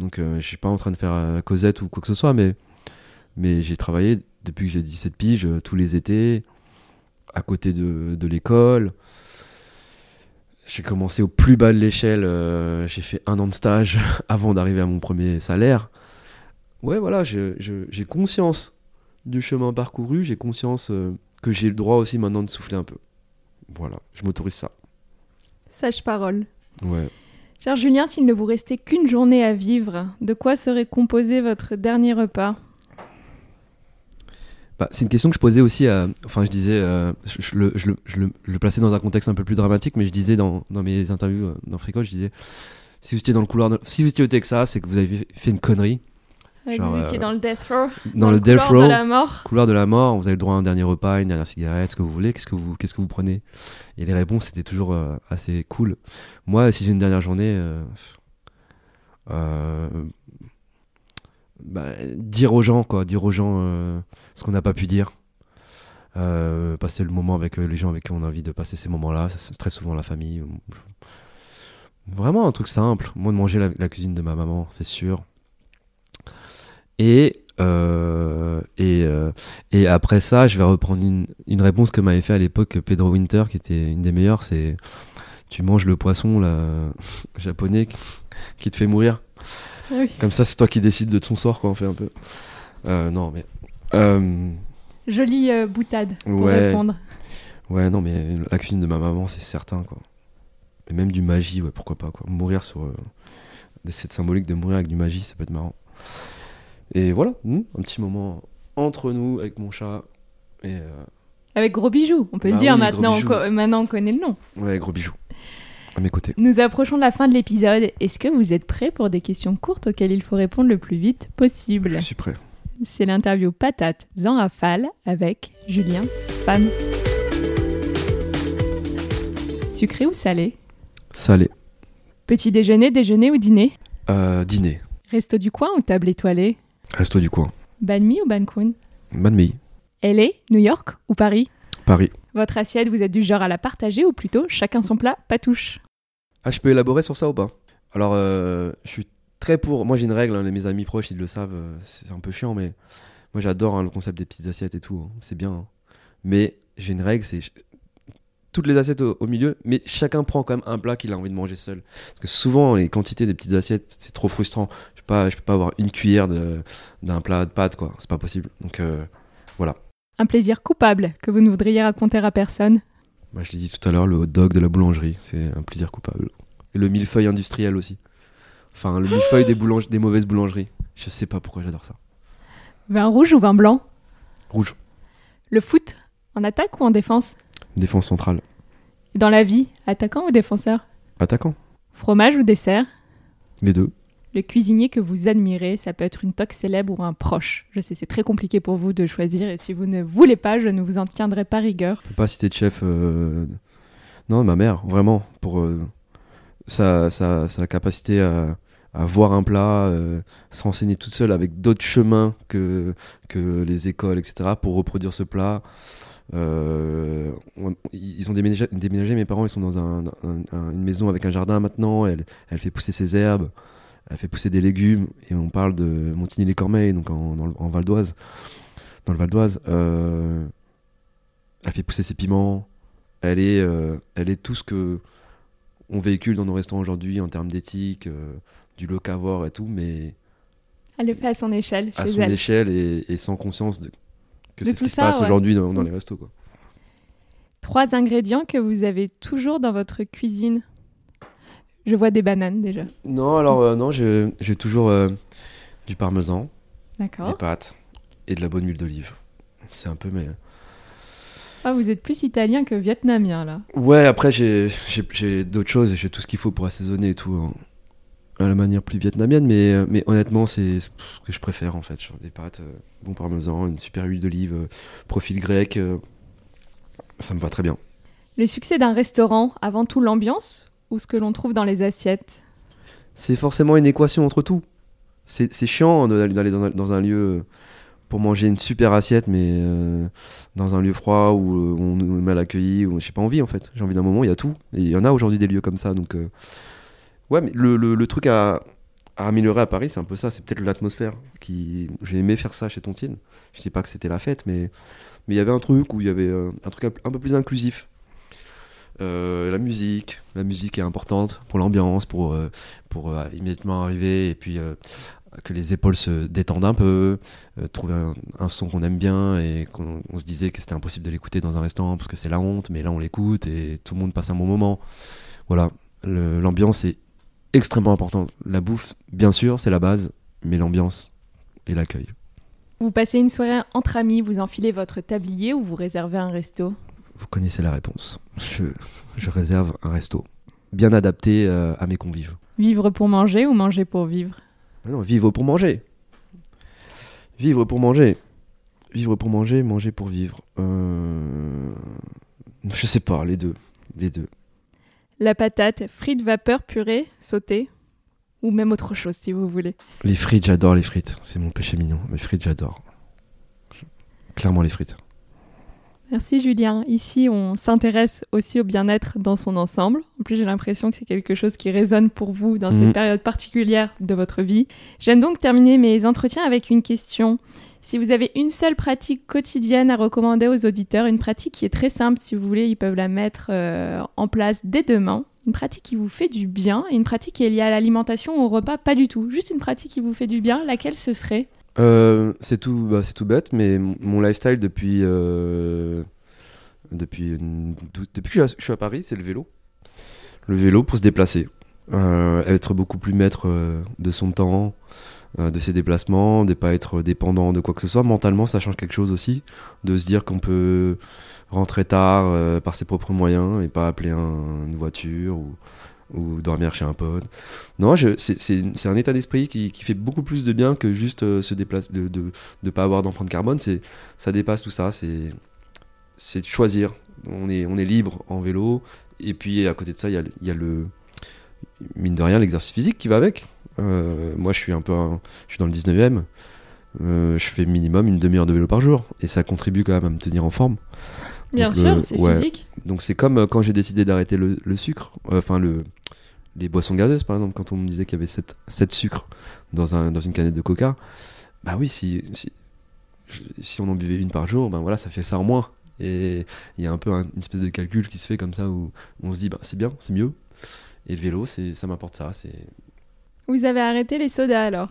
Donc euh, je suis pas en train de faire euh, Cosette ou quoi que ce soit, mais, mais j'ai travaillé depuis que j'ai 17 piges, euh, tous les étés, à côté de l'école. J'ai commencé au plus bas de l'échelle, euh, j'ai fait un an de stage avant d'arriver à mon premier salaire. Ouais, voilà, j'ai conscience du chemin parcouru, j'ai conscience euh, que j'ai le droit aussi maintenant de souffler un peu. Voilà, je m'autorise ça. Sage parole. Ouais. Cher Julien, s'il ne vous restait qu'une journée à vivre, de quoi serait composé votre dernier repas? Bah, c'est une question que je posais aussi à. Enfin, je disais. euh, je, je le, je le- je le- je le plaçais dans un contexte un peu plus dramatique, mais je disais dans, dans mes interviews euh, dans Frico, je disais si vous étiez dans le couloir. de- si vous étiez au Texas, c'est que vous avez fait une connerie. Ouais, Genre, Vous étiez euh, dans le death row Dans, le, death row, de la mort couloir de la mort, vous avez le droit à un dernier repas, une dernière cigarette, ce que vous voulez. Qu'est-ce que vous, qu'est-ce que vous prenez? Et les réponses étaient toujours euh, assez cool. Moi, si j'ai une dernière journée, bah, dire aux gens, quoi, dire aux gens euh, ce qu'on n'a pas pu dire. Euh, passer le moment avec euh, les gens avec qui on a envie de passer ces moments-là. C'est très souvent la famille. Vraiment un truc simple. Moi, de manger la, cuisine de ma maman, c'est sûr. Et, et, après ça, je vais reprendre une, une réponse que m'avait fait à l'époque Pedro Winter, qui était une des meilleures. C'est tu manges le poisson là, japonais qui te fait mourir. Oui. Comme ça, c'est toi qui décides de ton sort, quoi, on fait un peu. Euh, non, mais. euh, Jolie euh, boutade pour Ouais. répondre. Ouais, non, mais la cuisine de ma maman, c'est certain, quoi. Et même du magie, ouais, pourquoi pas, quoi. Mourir sur. Cette symbolique de mourir avec du magie, ça peut être marrant. Et voilà, hmm, un petit moment entre nous avec mon chat. Et. Avec gros bijoux, on peut Bah le dire oui, maintenant. On, maintenant, on connaît le nom. ouais, gros bijoux. À mes côtés. Nous approchons de la fin de l'épisode. Est-ce que vous êtes prêts pour des questions courtes auxquelles il faut répondre le plus vite possible? Je suis prêt. C'est l'interview patate en rafale avec Julien Femme. Sucré ou salé? Salé. Petit déjeuner, déjeuner ou dîner? Euh, dîner. Resto du coin ou table étoilée? Resto du coin. Banh mi ou Ban Kun Banh mi. LA, New York ou Paris? Paris. Votre assiette, vous êtes du genre à la partager ou plutôt chacun son plat, pas touche? Ah, je peux élaborer sur ça ou pas? Alors, euh, je suis très pour. Moi, j'ai une règle, hein, mes amis proches, ils le savent, euh, c'est un peu chiant, mais moi, j'adore hein, le concept des petites assiettes et tout. hein, c'est bien. Mais j'ai une règle, c'est toutes les assiettes au, milieu, mais chacun prend quand même un plat qu'il a envie de manger seul. Parce que souvent, les quantités des petites assiettes, c'est trop frustrant. Je je peux pas avoir une cuillère d'un plat de pâtes, quoi. C'est pas possible. Donc, euh, Un plaisir coupable que vous ne voudriez raconter à personne bah, je l'ai dit tout à l'heure, le hot dog de la boulangerie, c'est un plaisir coupable. Et le millefeuille industriel aussi. Enfin, le millefeuille des, des mauvaises boulangeries. Je sais pas pourquoi j'adore ça. Vin rouge ou vin blanc? Rouge, Le foot, en attaque ou en défense? Défense centrale. Dans la vie, attaquant ou défenseur? Attaquant, Fromage ou dessert? Les deux. Le cuisinier que vous admirez, ça peut être une toque célèbre ou un proche. Je sais, c'est très compliqué pour vous de choisir et si vous ne voulez pas, je ne vous en tiendrai pas rigueur. Je peux pas citer de chef. euh, Non, ma mère, vraiment. Pour euh, sa, sa, capacité à, voir un plat, euh, se renseigner toute seule avec d'autres chemins que, que les écoles, etc., pour reproduire ce plat. Euh, ils ont déménagé, déménagé, mes parents, ils sont dans un- un- un- une maison avec un jardin maintenant. Elle fait pousser ses herbes, elle fait pousser des légumes. Et on parle de Montigny-les-Cormeilles, donc en, dans le- en Val d'Oise. Dans le Val d'Oise. Euh, elle fait pousser ses piments. Elle est, euh, elle est tout ce que on véhicule dans nos restaurants aujourd'hui en termes d'éthique, euh, du locavore et tout, mais Elle le fait à son échelle, à son elle. échelle et, et sans conscience de, que c'est ce qui se passe ouais. aujourd'hui dans, dans Mm. les restos. Quoi. Trois ingrédients que vous avez toujours dans votre cuisine. Je vois des bananes déjà. Non, alors euh, non, j'ai toujours euh, du parmesan, des pâtes et de la bonne huile d'olive. C'est un peu mais Ah, vous êtes plus italien que vietnamien là. ouais. Après j'ai d'autres choses, j'ai tout ce qu'il faut pour assaisonner et tout. hein, à la manière plus vietnamienne, mais, euh, mais honnêtement, c'est ce que je préfère en fait. Genre des pâtes, euh, bon parmesan, une super huile d'olive, profil grec, ça me va très bien. Le succès d'un restaurant, avant tout l'ambiance ou ce que l'on trouve dans les assiettes C'est forcément une équation entre tout. C'est chiant d'aller dans, dans un lieu pour manger une super assiette, mais euh, dans un lieu froid où euh, on est mal accueilli, où j'ai pas envie en fait. J'ai envie d'un moment, il y a tout. Et il y en a aujourd'hui des lieux comme ça. Donc, euh, ouais, mais le, truc à, améliorer à Paris, c'est un peu ça. C'est peut-être l'atmosphère. Qui... J'ai aimé faire ça chez Tontine. Je dis pas que c'était la fête, mais mais il y avait un truc où il y avait euh, un truc un peu plus inclusif. Euh, la musique, la musique est importante pour l'ambiance, pour, euh, pour euh, immédiatement arriver et puis que les épaules se détendent un peu, trouver un, son qu'on aime bien et qu'on on se disait que c'était impossible de l'écouter dans un restaurant parce que c'est la honte, mais là on l'écoute et tout le monde passe un bon moment. Voilà, l'ambiance est extrêmement importante. La bouffe, bien sûr, c'est la base, mais l'ambiance et l'accueil. Vous passez une soirée entre amis, vous enfilez votre tablier ou vous réservez un resto? Vous connaissez la réponse. Je, je réserve un resto bien adapté euh, à mes convives. Vivre pour manger ou manger pour vivre? Ah Non, vivre pour manger. Vivre pour manger. Vivre pour manger, manger pour vivre. Euh... Je sais pas, les deux. Les deux. La patate, frites vapeur purée, sautée ou même autre chose si vous voulez. Les frites, j'adore les frites. C'est mon péché mignon. Les frites, j'adore. Clairement les frites. Merci Julien. Ici, on s'intéresse aussi au bien-être dans son ensemble. En plus, j'ai l'impression que c'est quelque chose qui résonne pour vous dans ces Mhm. périodes particulières de votre vie. J'aime donc terminer mes entretiens avec une question. Si vous avez une seule pratique quotidienne à recommander aux auditeurs, une pratique qui est très simple, si vous voulez, ils peuvent la mettre euh, en place dès demain. Une pratique qui vous fait du bien et une pratique qui est liée à l'alimentation ou au repas, pas du tout. Juste une pratique qui vous fait du bien, laquelle ce serait? Euh, c'est tout, bah, tout bête, mais mon lifestyle depuis euh, depuis une- depuis que je suis à- Paris, c'est le vélo. Le vélo pour se déplacer, Euh, être beaucoup plus maître euh, de son temps, euh, de ses déplacements, de pas être dépendant de quoi que ce soit. Mentalement, ça change quelque chose aussi, de se dire qu'on peut rentrer tard euh, par ses propres moyens et pas appeler un- une voiture ou dormir chez un pote. Non, c'est- un état d'esprit qui, fait beaucoup plus de bien que juste euh, se déplacer, de, de, de pas avoir d'empreinte carbone. Ça dépasse tout ça. C'est de choisir. On est on est libre en vélo. Et puis à côté de ça, il y a, le mine de rien l'exercice physique qui va avec. Euh, moi, je suis un peu, je suis dans le 19e. Euh, je fais minimum une demi-heure de vélo par jour et ça contribue quand même à me tenir en forme. Bien Donc, sûr, le- c'est ouais. physique. Donc c'est comme euh, quand j'ai décidé d'arrêter le, le sucre, euh, enfin le les boissons gazeuses par exemple, quand on me disait qu'il y avait 7, sucres dans, un, dans une canette de coca, bah oui, si, si, on en buvait une par jour, ben voilà, ça fait ça en moins. Et il y a un peu un- une espèce de calcul qui se fait comme ça où on se dit, bah c'est bien, c'est mieux. Et le vélo, c'est, ça m'apporte ça. C'est... Vous avez arrêté les sodas alors?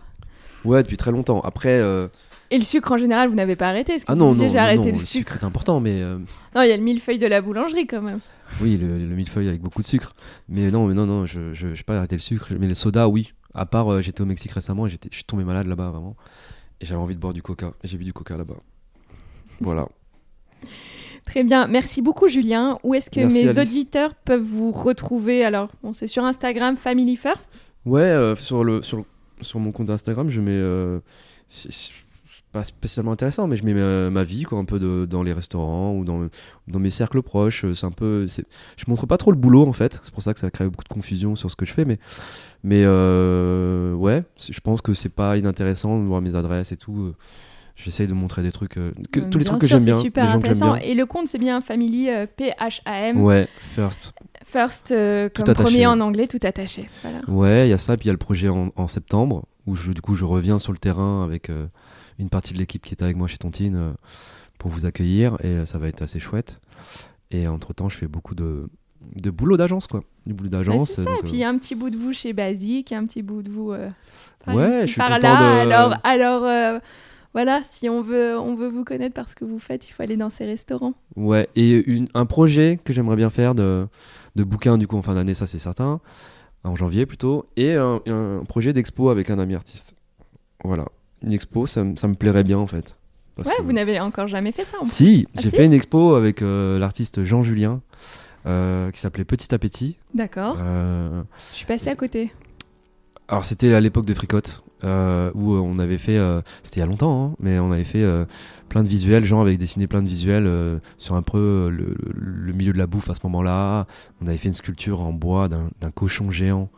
Ouais, depuis très longtemps. Après, euh, Et le sucre en général, vous n'avez pas arrêté que ah vous non, disiez, non, j'ai non, arrêté non, le sucre. est important, mais euh, Non, il y a le millefeuille de la boulangerie quand même. Oui, le, le millefeuille avec beaucoup de sucre. Mais non, mais non, non, je j'ai pas arrêté le sucre. Mais le soda, oui. À part, euh, j'étais au Mexique récemment et j'étais, je suis tombé malade là-bas, vraiment. Et j'avais envie de boire du coca. Et j'ai bu du coca là-bas. Voilà. Très bien, merci beaucoup Julien. Où est-ce que Merci, mes Alice. auditeurs peuvent vous retrouver? Alors, bon, c'est sur Instagram Family First? Ouais, euh, sur, le, sur, le- sur mon compte Instagram, je mets. euh, pas spécialement intéressant, mais je mets ma, ma vie, quoi, un peu de- dans les restaurants ou dans, dans mes cercles proches. C'est un peu. Je montre pas trop le boulot, en fait. C'est pour ça que ça crée beaucoup de confusion sur ce que je fais. Mais, mais euh, ouais, je pense que c'est pas inintéressant de voir mes adresses et tout. euh, J'essaye de montrer des trucs. euh, que, Euh, tous les trucs que sûr, j'aime bien. Super les gens que intéressant. bien. Et le compte, c'est bien Family euh, P-H-A-M. Ouais, first. First, euh, comme attaché. premier en anglais, tout attaché. Voilà. Ouais, il y a ça, puis il y a le projet en, en septembre, où je, du coup je reviens sur le terrain avec euh, une partie de l'équipe qui était avec moi chez Tontine euh, pour vous accueillir, et euh, ça va être assez chouette. Et entre-temps, je fais beaucoup de, de boulot d'agence, quoi. Du boulot Bah, d'agence. c'est ça. donc, Et puis il y a un petit bout de vous chez Basique, un petit bout de vous. euh, par Ouais, je suis par là. de- Alors, alors euh, voilà, si on veut, on veut vous connaître par ce que vous faites, il faut aller dans ces restaurants. euh, Ouais, et une, un projet que j'aimerais bien faire de, de bouquin, du coup, en fin d'année, ça c'est certain, en janvier plutôt, et un, un projet d'expo avec un ami artiste. Voilà. Une expo, ça, me- ça me plairait bien, en fait. Parce ouais, que- vous n'avez encore jamais fait ça. en. Si, Ah, j'ai si fait une expo avec euh, l'artiste Jean Julien euh, qui s'appelait Petit Appétit. D'accord. Euh, Je suis passée à côté. alors c'était à l'époque de Fricotte où on avait fait, c'était il y a longtemps, hein, mais on avait fait plein de visuels, Jean avait dessiné plein de visuels sur un peu le, le- milieu de la bouffe à ce moment-là. On avait fait une sculpture en bois d'un cochon géant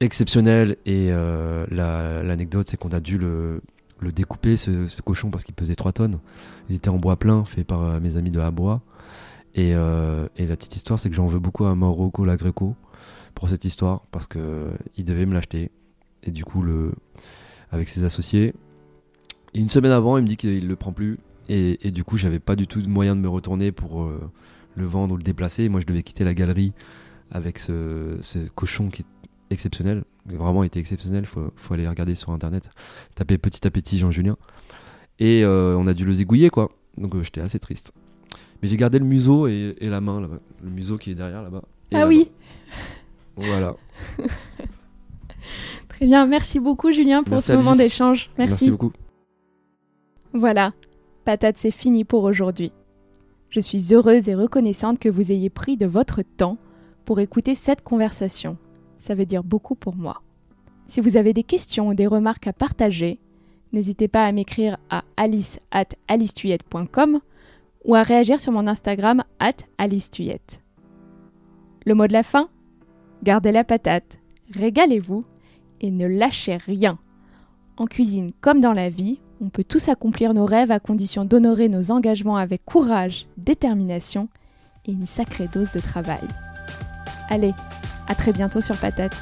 exceptionnel et euh, la- l'anecdote c'est qu'on a dû le découper, ce, cochon, parce qu'il pesait 3 tonnes. Il était en bois plein, fait par euh, mes amis de Abois. Et, euh, et la petite histoire, c'est que j'en veux beaucoup à Mauro Lagreco pour cette histoire, parce qu'il devait me l'acheter. Et du coup, le, avec ses associés, une semaine avant, il me dit qu'il le prend plus. Et, du coup, j'avais pas du tout de moyen de me retourner pour le vendre ou le déplacer. Moi, je devais quitter la galerie avec ce, ce cochon qui est exceptionnel. Vraiment, était exceptionnel. Faut, faut aller regarder sur internet. Taper Petit Appétit Jean Julien. Et euh, on a dû le zigouiller, quoi. Donc euh, j'étais assez triste. Mais j'ai gardé le museau et, la main là-bas. Le museau qui est derrière là-bas. Ah oui Voilà. Très bien. Merci beaucoup, Julien, pour ce moment d'échange. Merci. Merci beaucoup. Voilà. Patate, c'est fini pour aujourd'hui. Je suis heureuse et reconnaissante que vous ayez pris de votre temps pour écouter cette conversation. Ça veut dire beaucoup pour moi. Si vous avez des questions ou des remarques à partager, n'hésitez pas à m'écrire à alice at ou à réagir sur mon Instagram at alicetuyette. Le mot de la fin Gardez la patate, régalez-vous et ne lâchez rien. En cuisine comme dans la vie, on peut tous accomplir nos rêves à condition d'honorer nos engagements avec courage, détermination et une sacrée dose de travail. Allez, à très bientôt sur Patate.